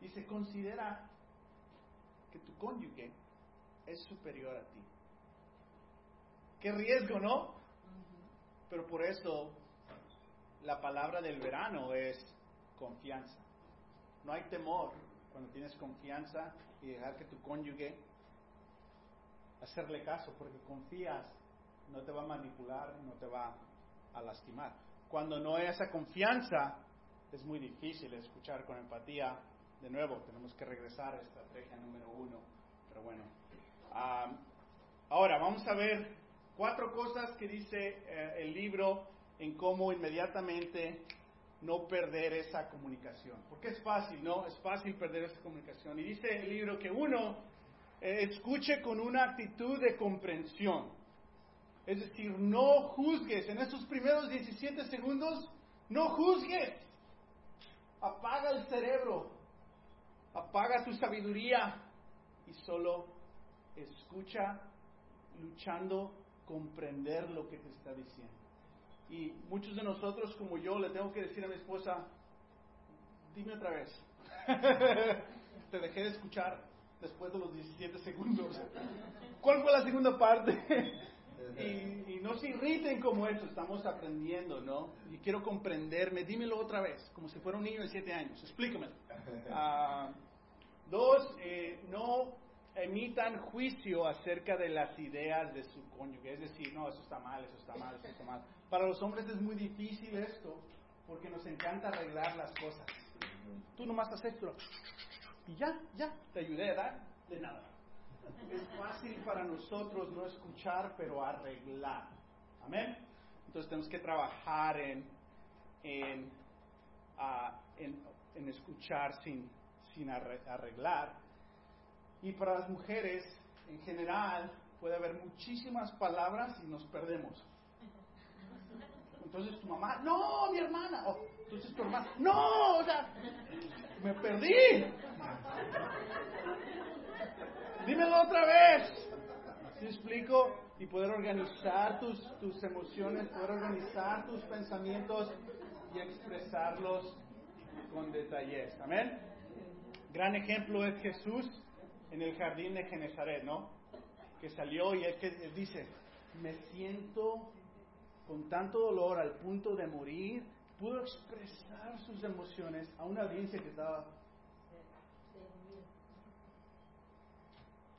Y se considera que tu cónyuge es superior a ti. Qué riesgo, ¿no? Pero por eso la palabra del verano es confianza. No hay temor cuando tienes confianza y dejar que tu cónyuge hacerle caso, porque confías, no te va a manipular, no te va a lastimar. Cuando no hay esa confianza, es muy difícil escuchar con empatía. De nuevo, tenemos que regresar a estrategia número uno. Pero bueno, ahora vamos a ver cuatro cosas que dice eh, el libro en cómo inmediatamente no perder esa comunicación. Porque es fácil, ¿no? Es fácil perder esa comunicación. Y dice el libro que uno escuche con una actitud de comprensión. Es decir, no juzgues. En esos primeros 17 segundos, no juzgues. Apaga el cerebro. Apaga tu sabiduría. Y solo escucha luchando comprender lo que te está diciendo. Y muchos de nosotros, como yo, le tengo que decir a mi esposa, dime otra vez. te dejé de escuchar después de los 17 segundos. ¿Cuál fue la segunda parte? y, no se irriten como eso, estamos aprendiendo, ¿no? Y quiero comprenderme, dímelo otra vez, como si fuera un niño de 7 años, explícamelo. Ah, dos, eh, no emitan juicio acerca de las ideas de su cónyuge, es decir, no, eso está mal, eso está mal, eso está mal. Para los hombres es muy difícil esto, porque nos encanta arreglar las cosas. Tú nomás haces esto, y ya, ya, te ayudé, ¿verdad? De nada. Es fácil para nosotros no escuchar, pero arreglar. Amén. Entonces tenemos que trabajar en, en, ah, en, escuchar sin, sin arreglar. Y para las mujeres, en general, puede haber muchísimas palabras y nos perdemos. Entonces tu mamá, no, mi hermana. Entonces tu hermana, no, o sea, me perdí. Dímelo otra vez. ¿Sí explico? Y poder organizar tus, tus emociones, poder organizar tus pensamientos y expresarlos con detalles. Amén. Gran ejemplo es Jesús en el jardín de Genezaret, ¿no? Que salió y él, él dice, me siento con tanto dolor al punto de morir, pudo expresar sus emociones a una audiencia que estaba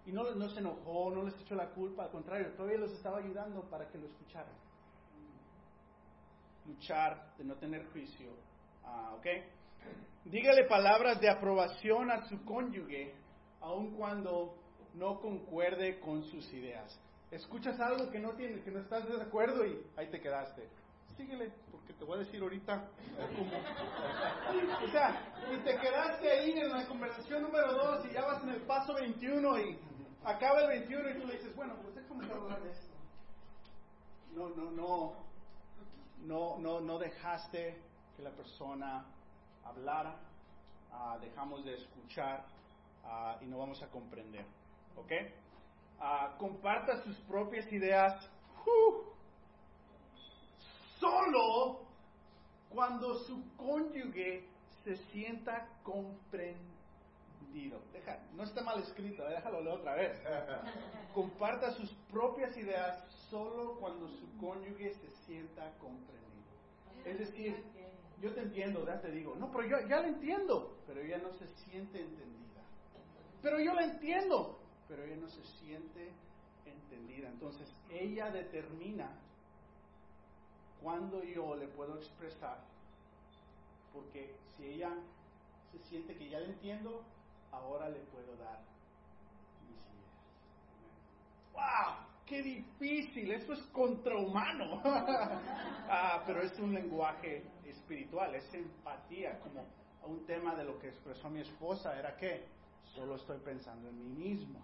Y no, no se enojó, no les echó la culpa, al contrario, todavía los estaba ayudando para que lo escucharan. Luchar de no tener juicio. Ah, ¿Ok? Dígale palabras de aprobación a su cónyuge, aun cuando no concuerde con sus ideas. Escuchas algo que no tienes, que no estás de acuerdo y ahí te quedaste. Síguele, porque te voy a decir ahorita. O sea, y te quedaste ahí en la conversación número 2 y ya vas en el paso 21 y acaba el 21 y tú le dices, bueno, pues déjame hablar de esto. No, no, no, no, no, no dejaste que la persona hablara, ah, dejamos de escuchar ah, y no vamos a comprender. ¿Ok? Ah, comparta sus propias ideas solo cuando su cónyuge se sienta comprendido Deja, no está mal escrito, eh, déjalo leer otra vez. Comparta sus propias ideas solo cuando su cónyuge se sienta comprendido. Es decir, yo te entiendo, ya te digo, no, pero yo ya la entiendo, pero ella no se siente entendida. Pero yo la entiendo, pero ella no se siente entendida. Entonces, ella determina cuándo yo le puedo expresar, porque si ella se siente que ya la entiendo, ahora le puedo dar mis ideas. ¡Wow! ¡Qué difícil! Eso es contrahumano. Ah, pero es un lenguaje espiritual, es empatía, como un tema de lo que expresó mi esposa, era que solo estoy pensando en mí mismo,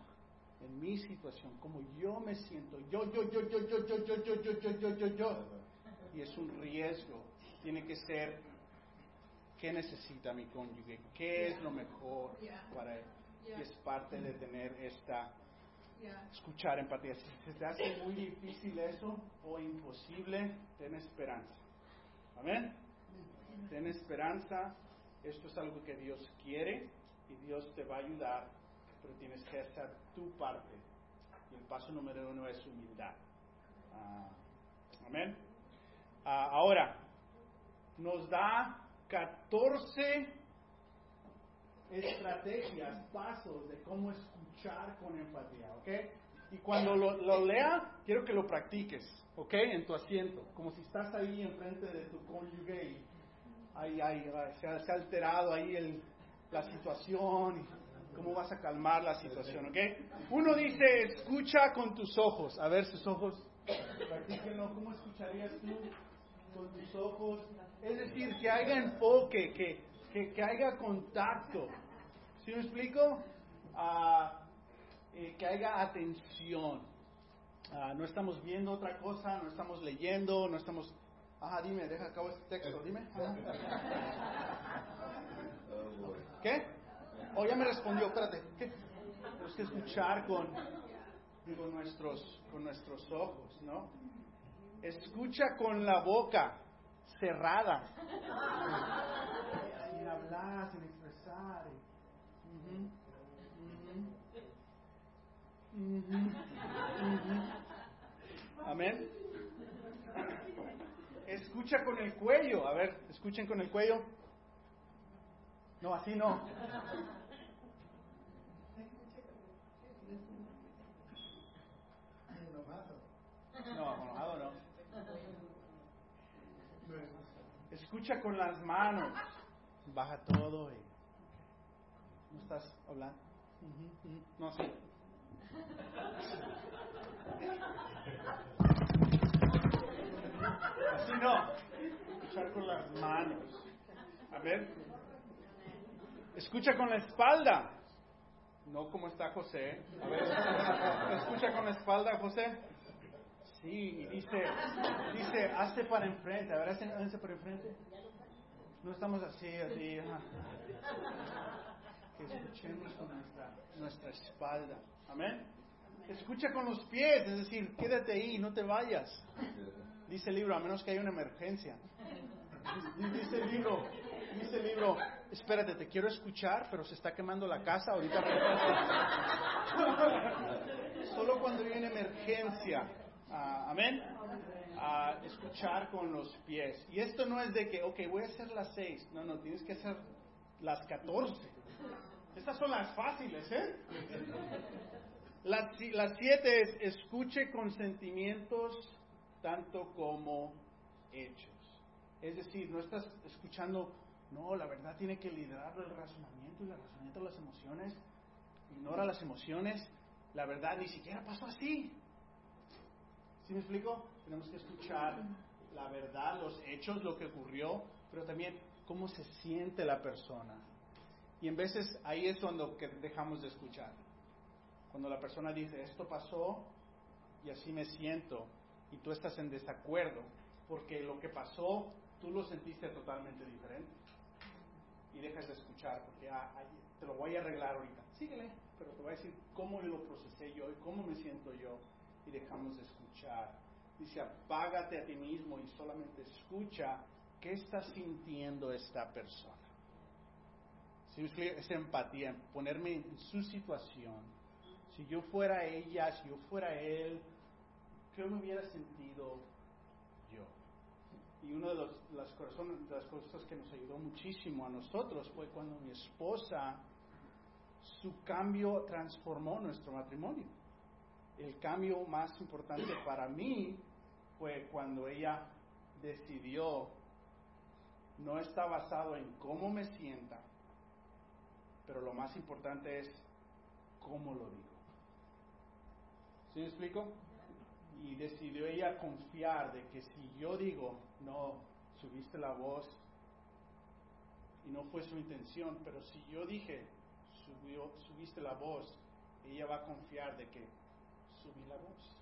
en mi situación, como yo me siento, yo, yo, yo, yo, yo, yo, yo, yo, yo, yo, yo, yo, yo. Y es un riesgo, tiene que ser qué necesita mi cónyuge, qué es lo mejor para él. Y es parte de tener esta escuchar empatía. Si se te hace muy difícil eso o imposible, ten esperanza. Amén. Ten esperanza. Esto es algo que Dios quiere y Dios te va a ayudar, pero tienes que hacer tu parte. Y el paso número uno es humildad. Ah, amén. Ah, ahora, nos da 14 estrategias, pasos de cómo escuchar con empatía, ¿ok? Y cuando lo, lo, lea, quiero que lo practiques, ¿ok? En tu asiento, como si estás ahí enfrente de tu cónyuge y ahí, ahí, se, ha, se, ha, alterado ahí el, la situación cómo vas a calmar la situación, ¿ok? Uno dice, escucha con tus ojos, a ver sus ojos, practíquenlo, ¿cómo escucharías tú con tus ojos? Es decir, que haya enfoque, que, que, que haya contacto. ¿Sí me explico? Uh, que haya atención. Uh, no estamos viendo otra cosa, no estamos leyendo, no estamos... Ajá, dime, deja acabo este texto, dime. ¿Qué? Oh, ya me respondió, espérate. ¿Qué? Tenemos que escuchar con, nuestros, con nuestros ojos, ¿no? Escucha con la boca cerrada. sin hablar, sin expresar. Uh -huh. Uh -huh. Uh -huh. Amén. Escucha con el cuello. A ver, escuchen con el cuello. No, así no. No, enojado no. Escucha con las manos. Baja todo y. ¿No estás hablando? Uh -huh, uh -huh. No, sí. Así no. Escuchar con las manos. A ver. Escucha con la espalda. No como está José. A ver. Escucha con la espalda, José. Y dice, dice, hazte para enfrente. A ver, para enfrente. No estamos así, así. Escuchemos con nuestra, nuestra espalda. Amén. Escucha con los pies, es decir, quédate ahí, no te vayas. Dice el libro, a menos que haya una emergencia. Dice el libro, dice el libro, espérate, te quiero escuchar, pero se está quemando la casa, ahorita Solo cuando hay una emergencia. Uh, amén. Uh, escuchar con los pies. Y esto no es de que, ok, voy a hacer las seis. No, no, tienes que hacer las catorce. Estas son las fáciles, ¿eh? Las, las siete es escuche con sentimientos tanto como hechos. Es decir, no estás escuchando, no, la verdad tiene que liderar el razonamiento y el razonamiento de las emociones. Ignora las emociones. La verdad ni siquiera pasó así. ¿Sí me explico? Tenemos que escuchar la verdad, los hechos, lo que ocurrió, pero también cómo se siente la persona. Y en veces ahí es cuando que dejamos de escuchar. Cuando la persona dice, esto pasó y así me siento, y tú estás en desacuerdo, porque lo que pasó tú lo sentiste totalmente diferente. Y dejas de escuchar, porque ah, te lo voy a arreglar ahorita. Síguele, pero te voy a decir cómo lo procesé yo y cómo me siento yo. Y dejamos de escuchar. Dice, apágate a ti mismo y solamente escucha qué está sintiendo esta persona. Si es empatía, ponerme en su situación. Si yo fuera ella, si yo fuera él, ¿qué me hubiera sentido yo? Y una de, los, las, cosas, de las cosas que nos ayudó muchísimo a nosotros fue cuando mi esposa, su cambio transformó nuestro matrimonio. El cambio más importante para mí fue cuando ella decidió, no está basado en cómo me sienta, pero lo más importante es cómo lo digo. ¿Sí me explico? y decidió ella confiar de que si yo digo, no, subiste la voz, y no fue su intención, pero si yo dije, subió, subiste la voz, ella va a confiar de que subí la voz.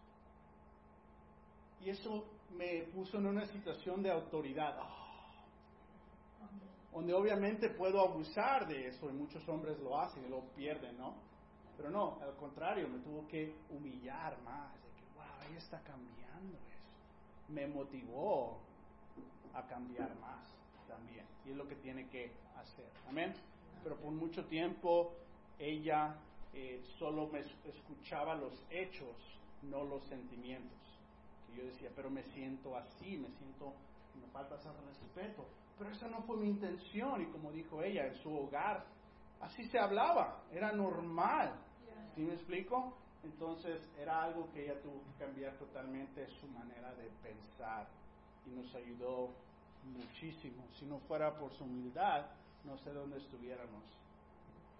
Y eso me puso en una situación de autoridad, ah, donde obviamente puedo abusar de eso, y muchos hombres lo hacen y lo pierden, ¿no? Pero no, al contrario, me tuvo que humillar más, de que, wow, ella está cambiando eso. Me motivó a cambiar más también. Y es lo que tiene que hacer. Amén. Pero por mucho tiempo ella eh, solo me escuchaba los hechos, no los sentimientos. Que yo decía, pero me siento así, me siento, me falta ese respeto. Pero esa no fue mi intención. Y como dijo ella, en su hogar así se hablaba, era normal. ¿Sí me explico? Entonces era algo que ella tuvo que cambiar totalmente su manera de pensar y nos ayudó muchísimo. Si no fuera por su humildad, no sé dónde estuviéramos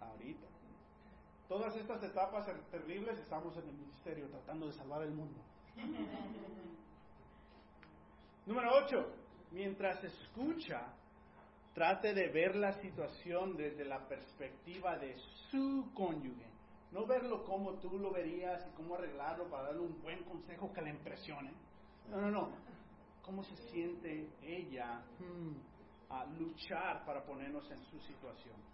ahorita. Todas estas etapas terribles estamos en el ministerio tratando de salvar el mundo. Número 8. Mientras escucha, trate de ver la situación desde la perspectiva de su cónyuge. No verlo como tú lo verías y cómo arreglarlo para darle un buen consejo que le impresione. No, no, no cómo se siente ella hmm, a luchar para ponernos en su situación.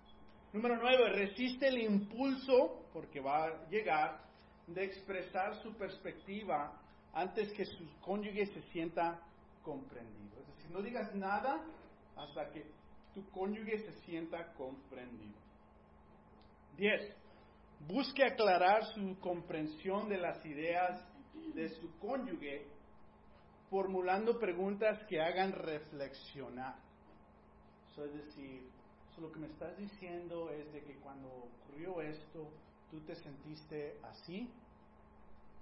Número nueve, resiste el impulso, porque va a llegar, de expresar su perspectiva antes que su cónyuge se sienta comprendido. Es decir, no digas nada hasta que tu cónyuge se sienta comprendido. Diez, busque aclarar su comprensión de las ideas de su cónyuge formulando preguntas que hagan reflexionar. es decir, lo que me estás diciendo es de que cuando ocurrió esto, tú te sentiste así.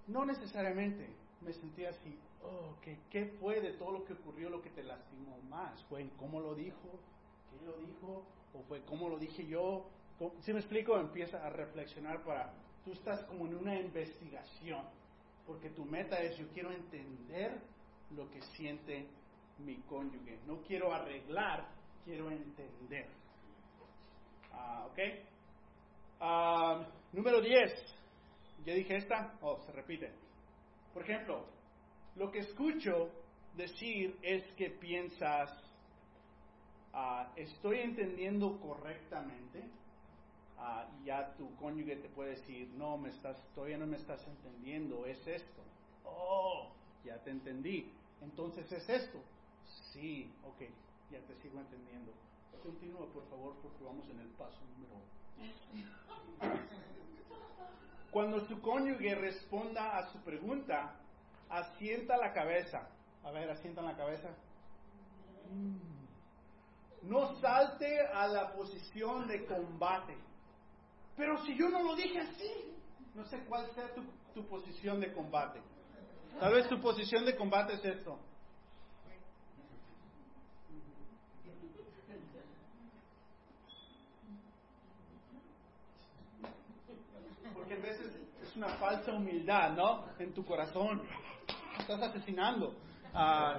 No necesariamente me sentí así. Oh, ¿qué, ¿Qué fue de todo lo que ocurrió lo que te lastimó más? ¿Fue en cómo lo dijo? ¿Qué lo dijo? ¿O fue cómo lo dije yo? Si me explico, empieza a reflexionar para... Tú estás como en una investigación, porque tu meta es yo quiero entender lo que siente mi cónyuge. No quiero arreglar, quiero entender. Ah, ¿Ok? Ah, número 10. ¿Ya dije esta? Oh, se repite. Por ejemplo, lo que escucho decir es que piensas, ah, estoy entendiendo correctamente. ya tu cónyuge te puede decir, no, me estás, todavía no me estás entendiendo, es esto. Oh, ya te entendí. Entonces es esto. Sí, ok, ya te sigo entendiendo. Continúa, por favor, porque vamos en el paso número. Cuando su cónyuge responda a su pregunta, asienta la cabeza. A ver, asienta la cabeza. No salte a la posición de combate. Pero si yo no lo dije así, no sé cuál sea tu, tu posición de combate. Tal vez tu posición de combate es esto. Porque a veces es una falsa humildad, ¿no? En tu corazón. Estás asesinando. Ah,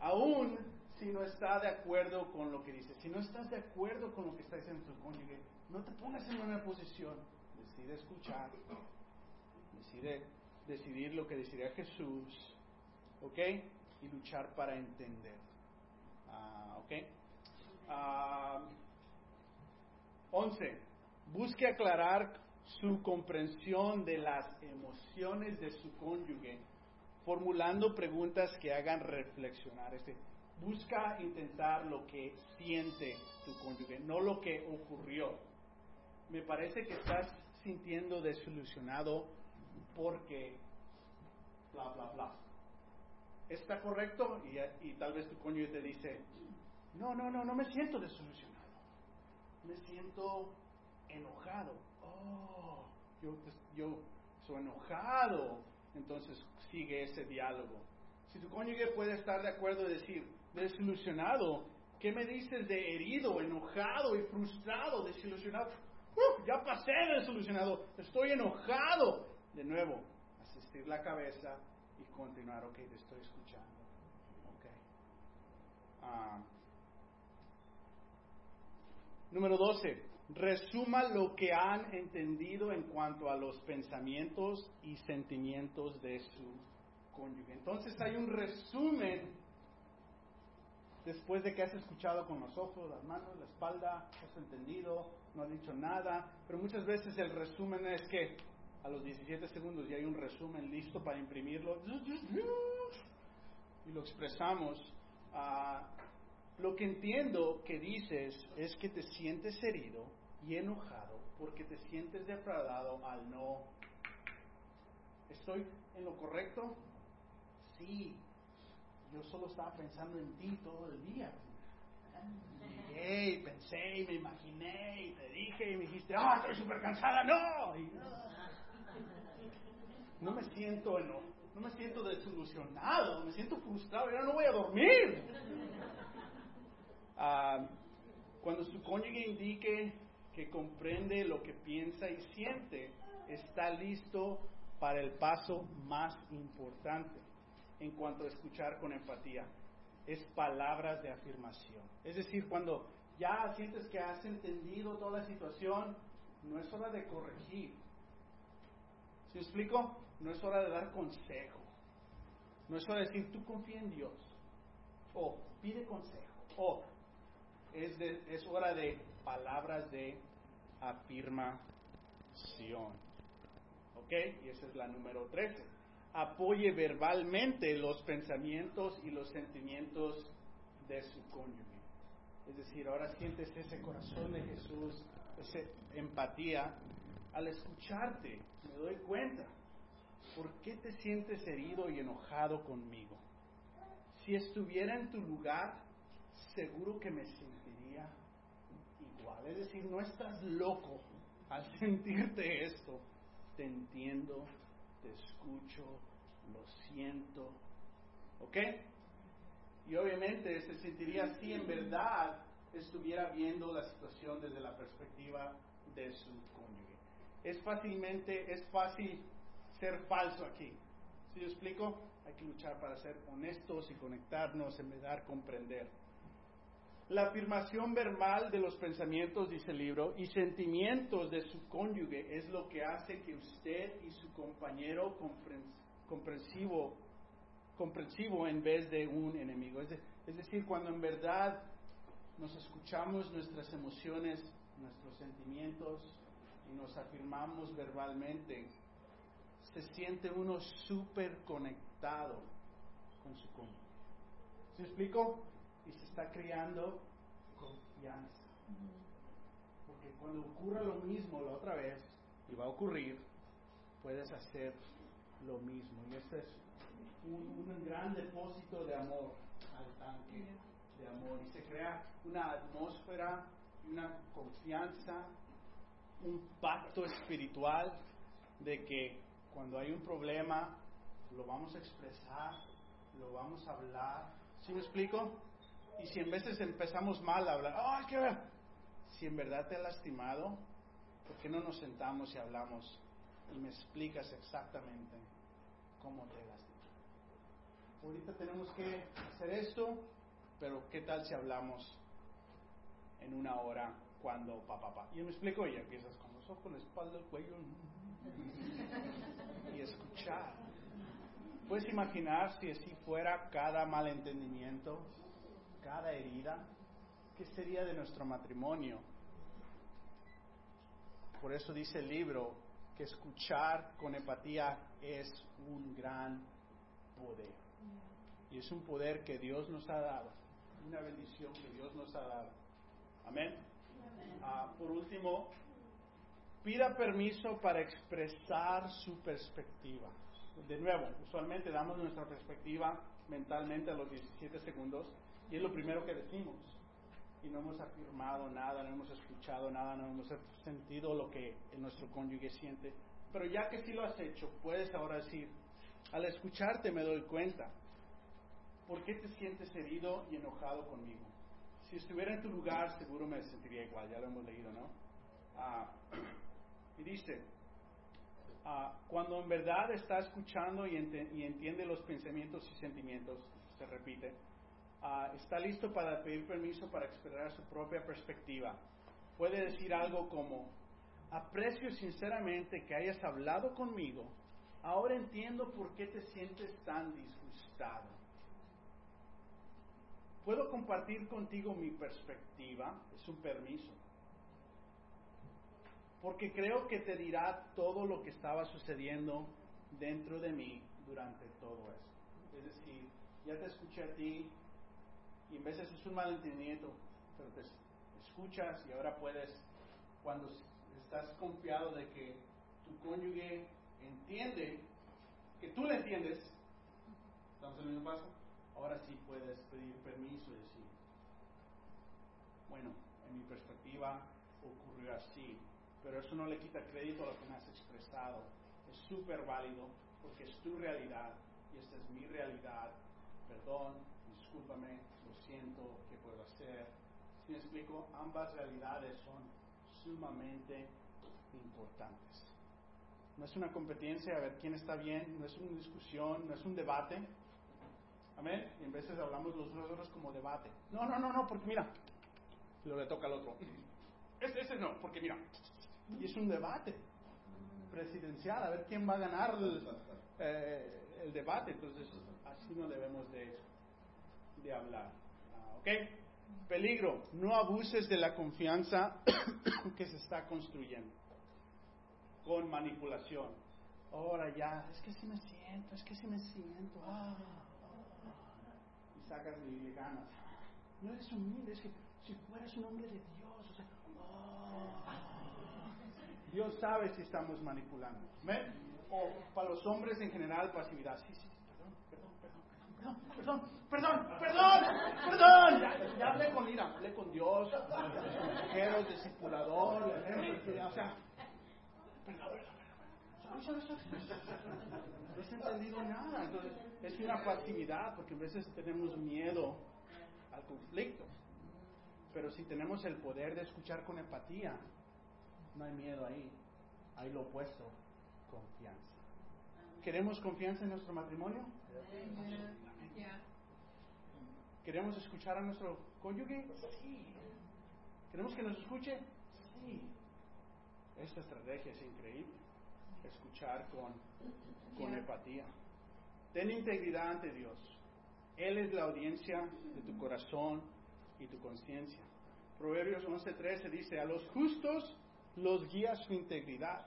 aún si no está de acuerdo con lo que dice, si no estás de acuerdo con lo que está diciendo tu cónyuge, no te pongas en una posición. Decide escuchar. Decide decidir lo que decidiría Jesús, ¿ok? Y luchar para entender, uh, ¿ok? Uh, 11. Busque aclarar su comprensión de las emociones de su cónyuge, formulando preguntas que hagan reflexionar. Busca intentar lo que siente tu cónyuge, no lo que ocurrió. Me parece que estás sintiendo desilusionado porque bla, bla, bla. ¿Está correcto? Y, tal vez tu cónyuge te dice, no, no, no, no me siento desilusionado. Me siento enojado. Oh, yo, yo soy enojado. Entonces sigue ese diálogo. Si tu cónyuge puede estar de acuerdo y decir, desilusionado, ¿qué me dices de herido, enojado y frustrado, desilusionado? Uh, ya pasé desilusionado, estoy enojado de nuevo, bendecir la cabeza y continuar, ok, te estoy escuchando. Ok. Ah. número 12. Resuma lo que han entendido en cuanto a los pensamientos y sentimientos de su cónyuge. Entonces hay un resumen después de que has escuchado con los ojos, las manos, la espalda, has entendido, no has dicho nada, pero muchas veces el resumen es que a los 17 segundos ya hay un resumen listo para imprimirlo y lo expresamos. Ah, lo que entiendo que dices es que te sientes herido y enojado porque te sientes defraudado al no. ¿Estoy en lo correcto? Sí, yo solo estaba pensando en ti todo el día. Llegué pensé y me imaginé y te dije y me dijiste, ah, estoy súper cansada, no. no me siento no, me siento desilusionado, me siento frustrado, ya no voy a dormir. Ah, cuando su cónyuge indique que comprende lo que piensa y siente, está listo para el paso más importante en cuanto a escuchar con empatía. Es palabras de afirmación. Es decir, cuando ya sientes que has entendido toda la situación, no es hora de corregir. ¿Sí explico? No es hora de dar consejo. No es hora de decir, tú confía en Dios. O pide consejo. O es, es hora de palabras de afirmación. ¿Ok? Y esa es la número 13 apoye verbalmente los pensamientos y los sentimientos de su cónyuge. Es decir, ahora sientes ese corazón de Jesús, esa empatía. Al escucharte, me doy cuenta, ¿por qué te sientes herido y enojado conmigo? Si estuviera en tu lugar, seguro que me sentiría. Es decir, no estás loco al sentirte esto. Te entiendo, te escucho, lo siento. ¿Ok? Y obviamente se sentiría si en verdad estuviera viendo la situación desde la perspectiva de su cónyuge. Es fácilmente, es fácil ser falso aquí. ¿Sí lo explico? Hay que luchar para ser honestos y conectarnos, en verdad comprender. La afirmación verbal de los pensamientos, dice el libro, y sentimientos de su cónyuge es lo que hace que usted y su compañero comprensivo, comprensivo en vez de un enemigo. Es, es decir, cuando en verdad nos escuchamos nuestras emociones, nuestros sentimientos y nos afirmamos verbalmente, se siente uno súper conectado con su cónyuge. ¿Se explico? Y se está creando confianza. Porque cuando ocurra lo mismo la otra vez, y va a ocurrir, puedes hacer lo mismo. Y este es un, gran depósito de amor al tanque de amor. Y se crea una atmósfera, una confianza, un pacto espiritual de que cuando hay un problema, lo vamos a expresar, lo vamos a hablar. ¿Sí me explico? Y si en veces empezamos mal a hablar, ¡ay, qué Si en verdad te ha lastimado, ¿por qué no nos sentamos y hablamos y me explicas exactamente cómo te lastimado? Ahorita tenemos que hacer esto, pero ¿qué tal si hablamos en una hora cuando papá, papá? Y me explico y empiezas con los ojos, la espalda, el cuello y escuchar. ¿Puedes imaginar si así fuera cada malentendimiento? Cada herida, ¿qué sería de nuestro matrimonio? Por eso dice el libro que escuchar con empatía es un gran poder. Y es un poder que Dios nos ha dado, una bendición que Dios nos ha dado. Amén. Ah, por último, pida permiso para expresar su perspectiva. De nuevo, usualmente damos nuestra perspectiva mentalmente a los 17 segundos y es lo primero que decimos. Y no hemos afirmado nada, no hemos escuchado nada, no hemos sentido lo que nuestro cónyuge siente. Pero ya que sí lo has hecho, puedes ahora decir, al escucharte me doy cuenta, ¿por qué te sientes herido y enojado conmigo? Si estuviera en tu lugar, seguro me sentiría igual, ya lo hemos leído, ¿no? Ah, y dice, ah, cuando en verdad está escuchando y, ente- y entiende los pensamientos y sentimientos, se repite, ah, está listo para pedir permiso para expresar su propia perspectiva. Puede decir algo como, aprecio sinceramente que hayas hablado conmigo, ahora entiendo por qué te sientes tan disgustado. Puedo compartir contigo mi perspectiva, es un permiso, porque creo que te dirá todo lo que estaba sucediendo dentro de mí durante todo esto. Es decir, ya te escuché a ti y en veces es un malentendimiento, pero te escuchas y ahora puedes, cuando estás confiado de que tu cónyuge entiende, que tú le entiendes, ¿estamos en el mismo paso? Ahora sí puedes pedir permiso y decir, bueno, en mi perspectiva ocurrió así, pero eso no le quita crédito a lo que me has expresado. Es súper válido porque es tu realidad y esta es mi realidad. Perdón, discúlpame, lo siento, ¿qué puedo hacer? Si me explico, ambas realidades son sumamente importantes. No es una competencia a ver quién está bien, no es una discusión, no es un debate. Amén. Y en veces hablamos los unos de otros como debate. No, no, no, no, porque mira, lo le toca al otro. Ese, ese no, porque mira. Y es un debate presidencial, a ver quién va a ganar el, eh, el debate. Entonces, así no debemos de, de hablar. Ah, ¿Ok? Peligro, no abuses de la confianza que se está construyendo con manipulación. Ahora ya, es que si me siento, es que si me siento. Ah, ah. Y sacas y ganas. No eres humilde, es que si fueras un hombre de Dios, o sea, ah. Dios sabe si estamos manipulando. ¿Ven? O para los hombres en general, pasividad. Sí, sí, perdón, perdón, perdón, perdón. Ya, ya hablé con ira, hablé con Dios, consejeros, discipulador, o sea, perdón, perdón, no has entendido nada. Entonces, es una pasividad porque a veces tenemos miedo al conflicto. Pero si tenemos el poder de escuchar con empatía, no hay miedo ahí. Hay lo opuesto, confianza. ¿Queremos confianza en nuestro matrimonio? ¿Queremos escuchar a nuestro cónyuge? Sí. ¿Queremos que nos escuche? Sí. Esta estrategia es increíble. Escuchar con, con empatía. Ten integridad ante Dios. Él es la audiencia de tu corazón y tu conciencia. Proverbios 11:13 dice, a los justos los guía su integridad,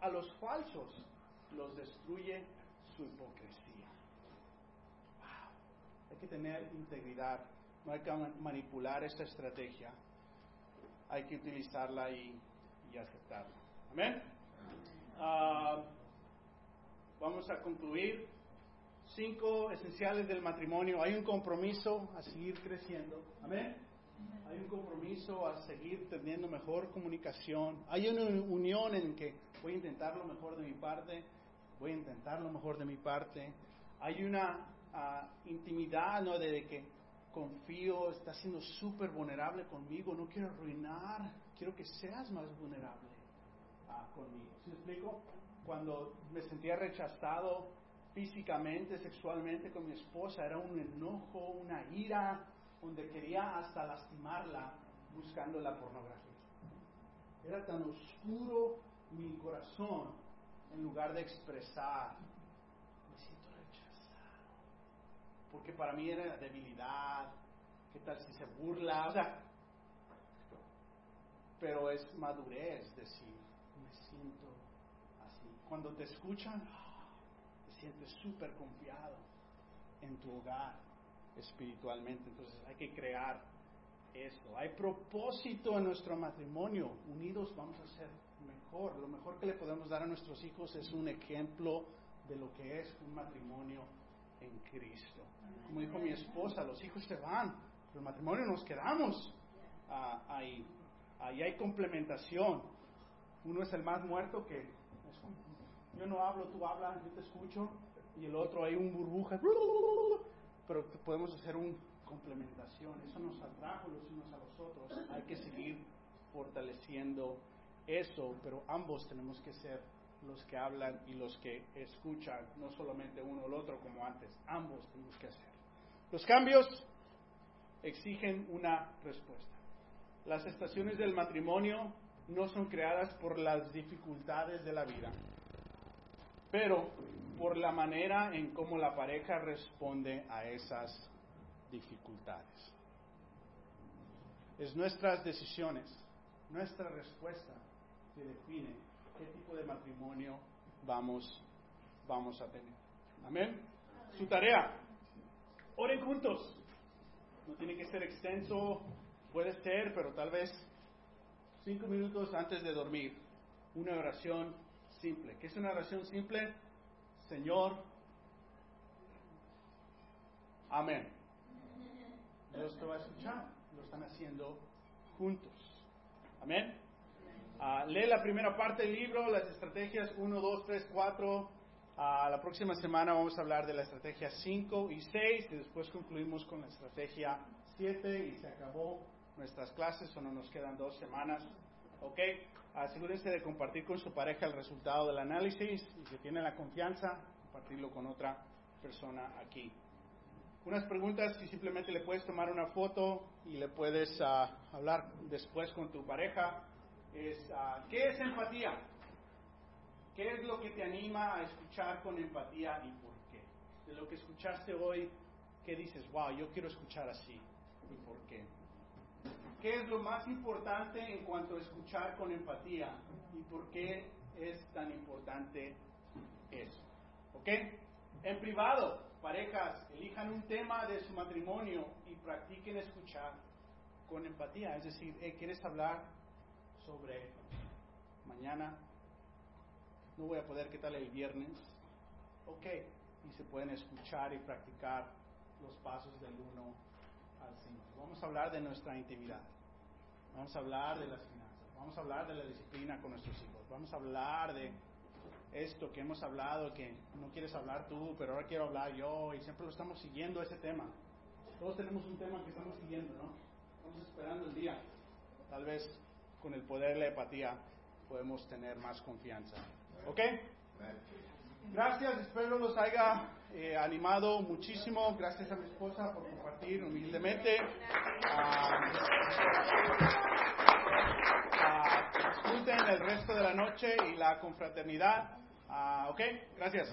a los falsos los destruye su hipocresía. Que tener integridad, no hay que manipular esta estrategia, hay que utilizarla y, y aceptarla. Amén. Uh, vamos a concluir. Cinco esenciales del matrimonio. Hay un compromiso a seguir creciendo. Amén. Hay un compromiso a seguir teniendo mejor comunicación. Hay una unión en que voy a intentar lo mejor de mi parte, voy a intentar lo mejor de mi parte. Hay una uh, intimidad, ¿no? De que confío, estás siendo súper vulnerable conmigo, no quiero arruinar, quiero que seas más vulnerable uh, conmigo. ¿Sí me explico? Cuando me sentía rechazado físicamente, sexualmente con mi esposa, era un enojo, una ira, donde quería hasta lastimarla buscando la pornografía. Era tan oscuro mi corazón en lugar de expresar, me siento rechazado. Porque para mí era debilidad, ¿qué tal si se burla? O sea, pero es madurez decir, me siento así. Cuando te escuchan, te sientes súper confiado en tu hogar espiritualmente. Entonces hay que crear eso. Hay propósito en nuestro matrimonio. Unidos vamos a ser mejor. Lo mejor que le podemos dar a nuestros hijos es un ejemplo de lo que es un matrimonio en Cristo. Como dijo mi esposa, los hijos se van, pero el matrimonio nos quedamos ah, ahí. Ahí hay complementación. Uno es el más muerto que yo no hablo, tú hablas, yo te escucho, y el otro hay un burbuja, pero podemos hacer una complementación. Eso nos atrajo los unos a los otros. Hay que seguir fortaleciendo eso, pero ambos tenemos que ser los que hablan y los que escuchan, no solamente uno o el otro como antes, ambos tenemos que hacer. Los cambios exigen una respuesta. Las estaciones del matrimonio no son creadas por las dificultades de la vida, pero por la manera en cómo la pareja responde a esas dificultades. Es nuestras decisiones, nuestra respuesta que define qué tipo de matrimonio vamos, vamos a tener. Amén. Su tarea, oren juntos. No tiene que ser extenso, puede ser, pero tal vez cinco minutos antes de dormir. Una oración simple. ¿Qué es una oración simple? Señor, amén. Dios te va a escuchar. Lo están haciendo juntos. Amén. Ah, lee la primera parte del libro, las estrategias 1, 2, 3, 4. la próxima semana vamos a hablar de la estrategia 5 y 6 y después concluimos con la estrategia 7 y se acabó nuestras clases, o no nos quedan dos semanas. ¿Ok? Asegúrense de compartir con su pareja el resultado del análisis y si tiene la confianza, compartirlo con otra persona aquí. Unas preguntas, si simplemente le puedes tomar una foto y le puedes uh, hablar después con tu pareja, es uh, ¿qué es empatía? ¿Qué es lo que te anima a escuchar con empatía y por qué? De lo que escuchaste hoy, ¿qué dices? Wow, yo quiero escuchar así y por qué. ¿Qué es lo más importante en cuanto a escuchar con empatía y por qué es tan importante eso? ¿Ok? En privado, parejas, elijan un tema de su matrimonio y practiquen escuchar con empatía. Es decir, ¿quieres hablar sobre mañana? No voy a poder, ¿qué tal el viernes? Ok, y se pueden escuchar y practicar los pasos del uno al Señor. Vamos a hablar de nuestra intimidad. Vamos a hablar de las finanzas. Vamos a hablar de la disciplina con nuestros hijos. Vamos a hablar de esto que hemos hablado, que no quieres hablar tú, pero ahora quiero hablar yo, y siempre lo estamos siguiendo ese tema. Todos tenemos un tema que estamos siguiendo, ¿no? Estamos esperando el día. Tal vez con el poder de la empatía podemos tener más confianza. ¿Ok? Gracias, espero los haya eh, animado muchísimo. Gracias a mi esposa por compartir humildemente. Ah, ah, disfruten el resto de la noche y la confraternidad. Ah, ok, gracias.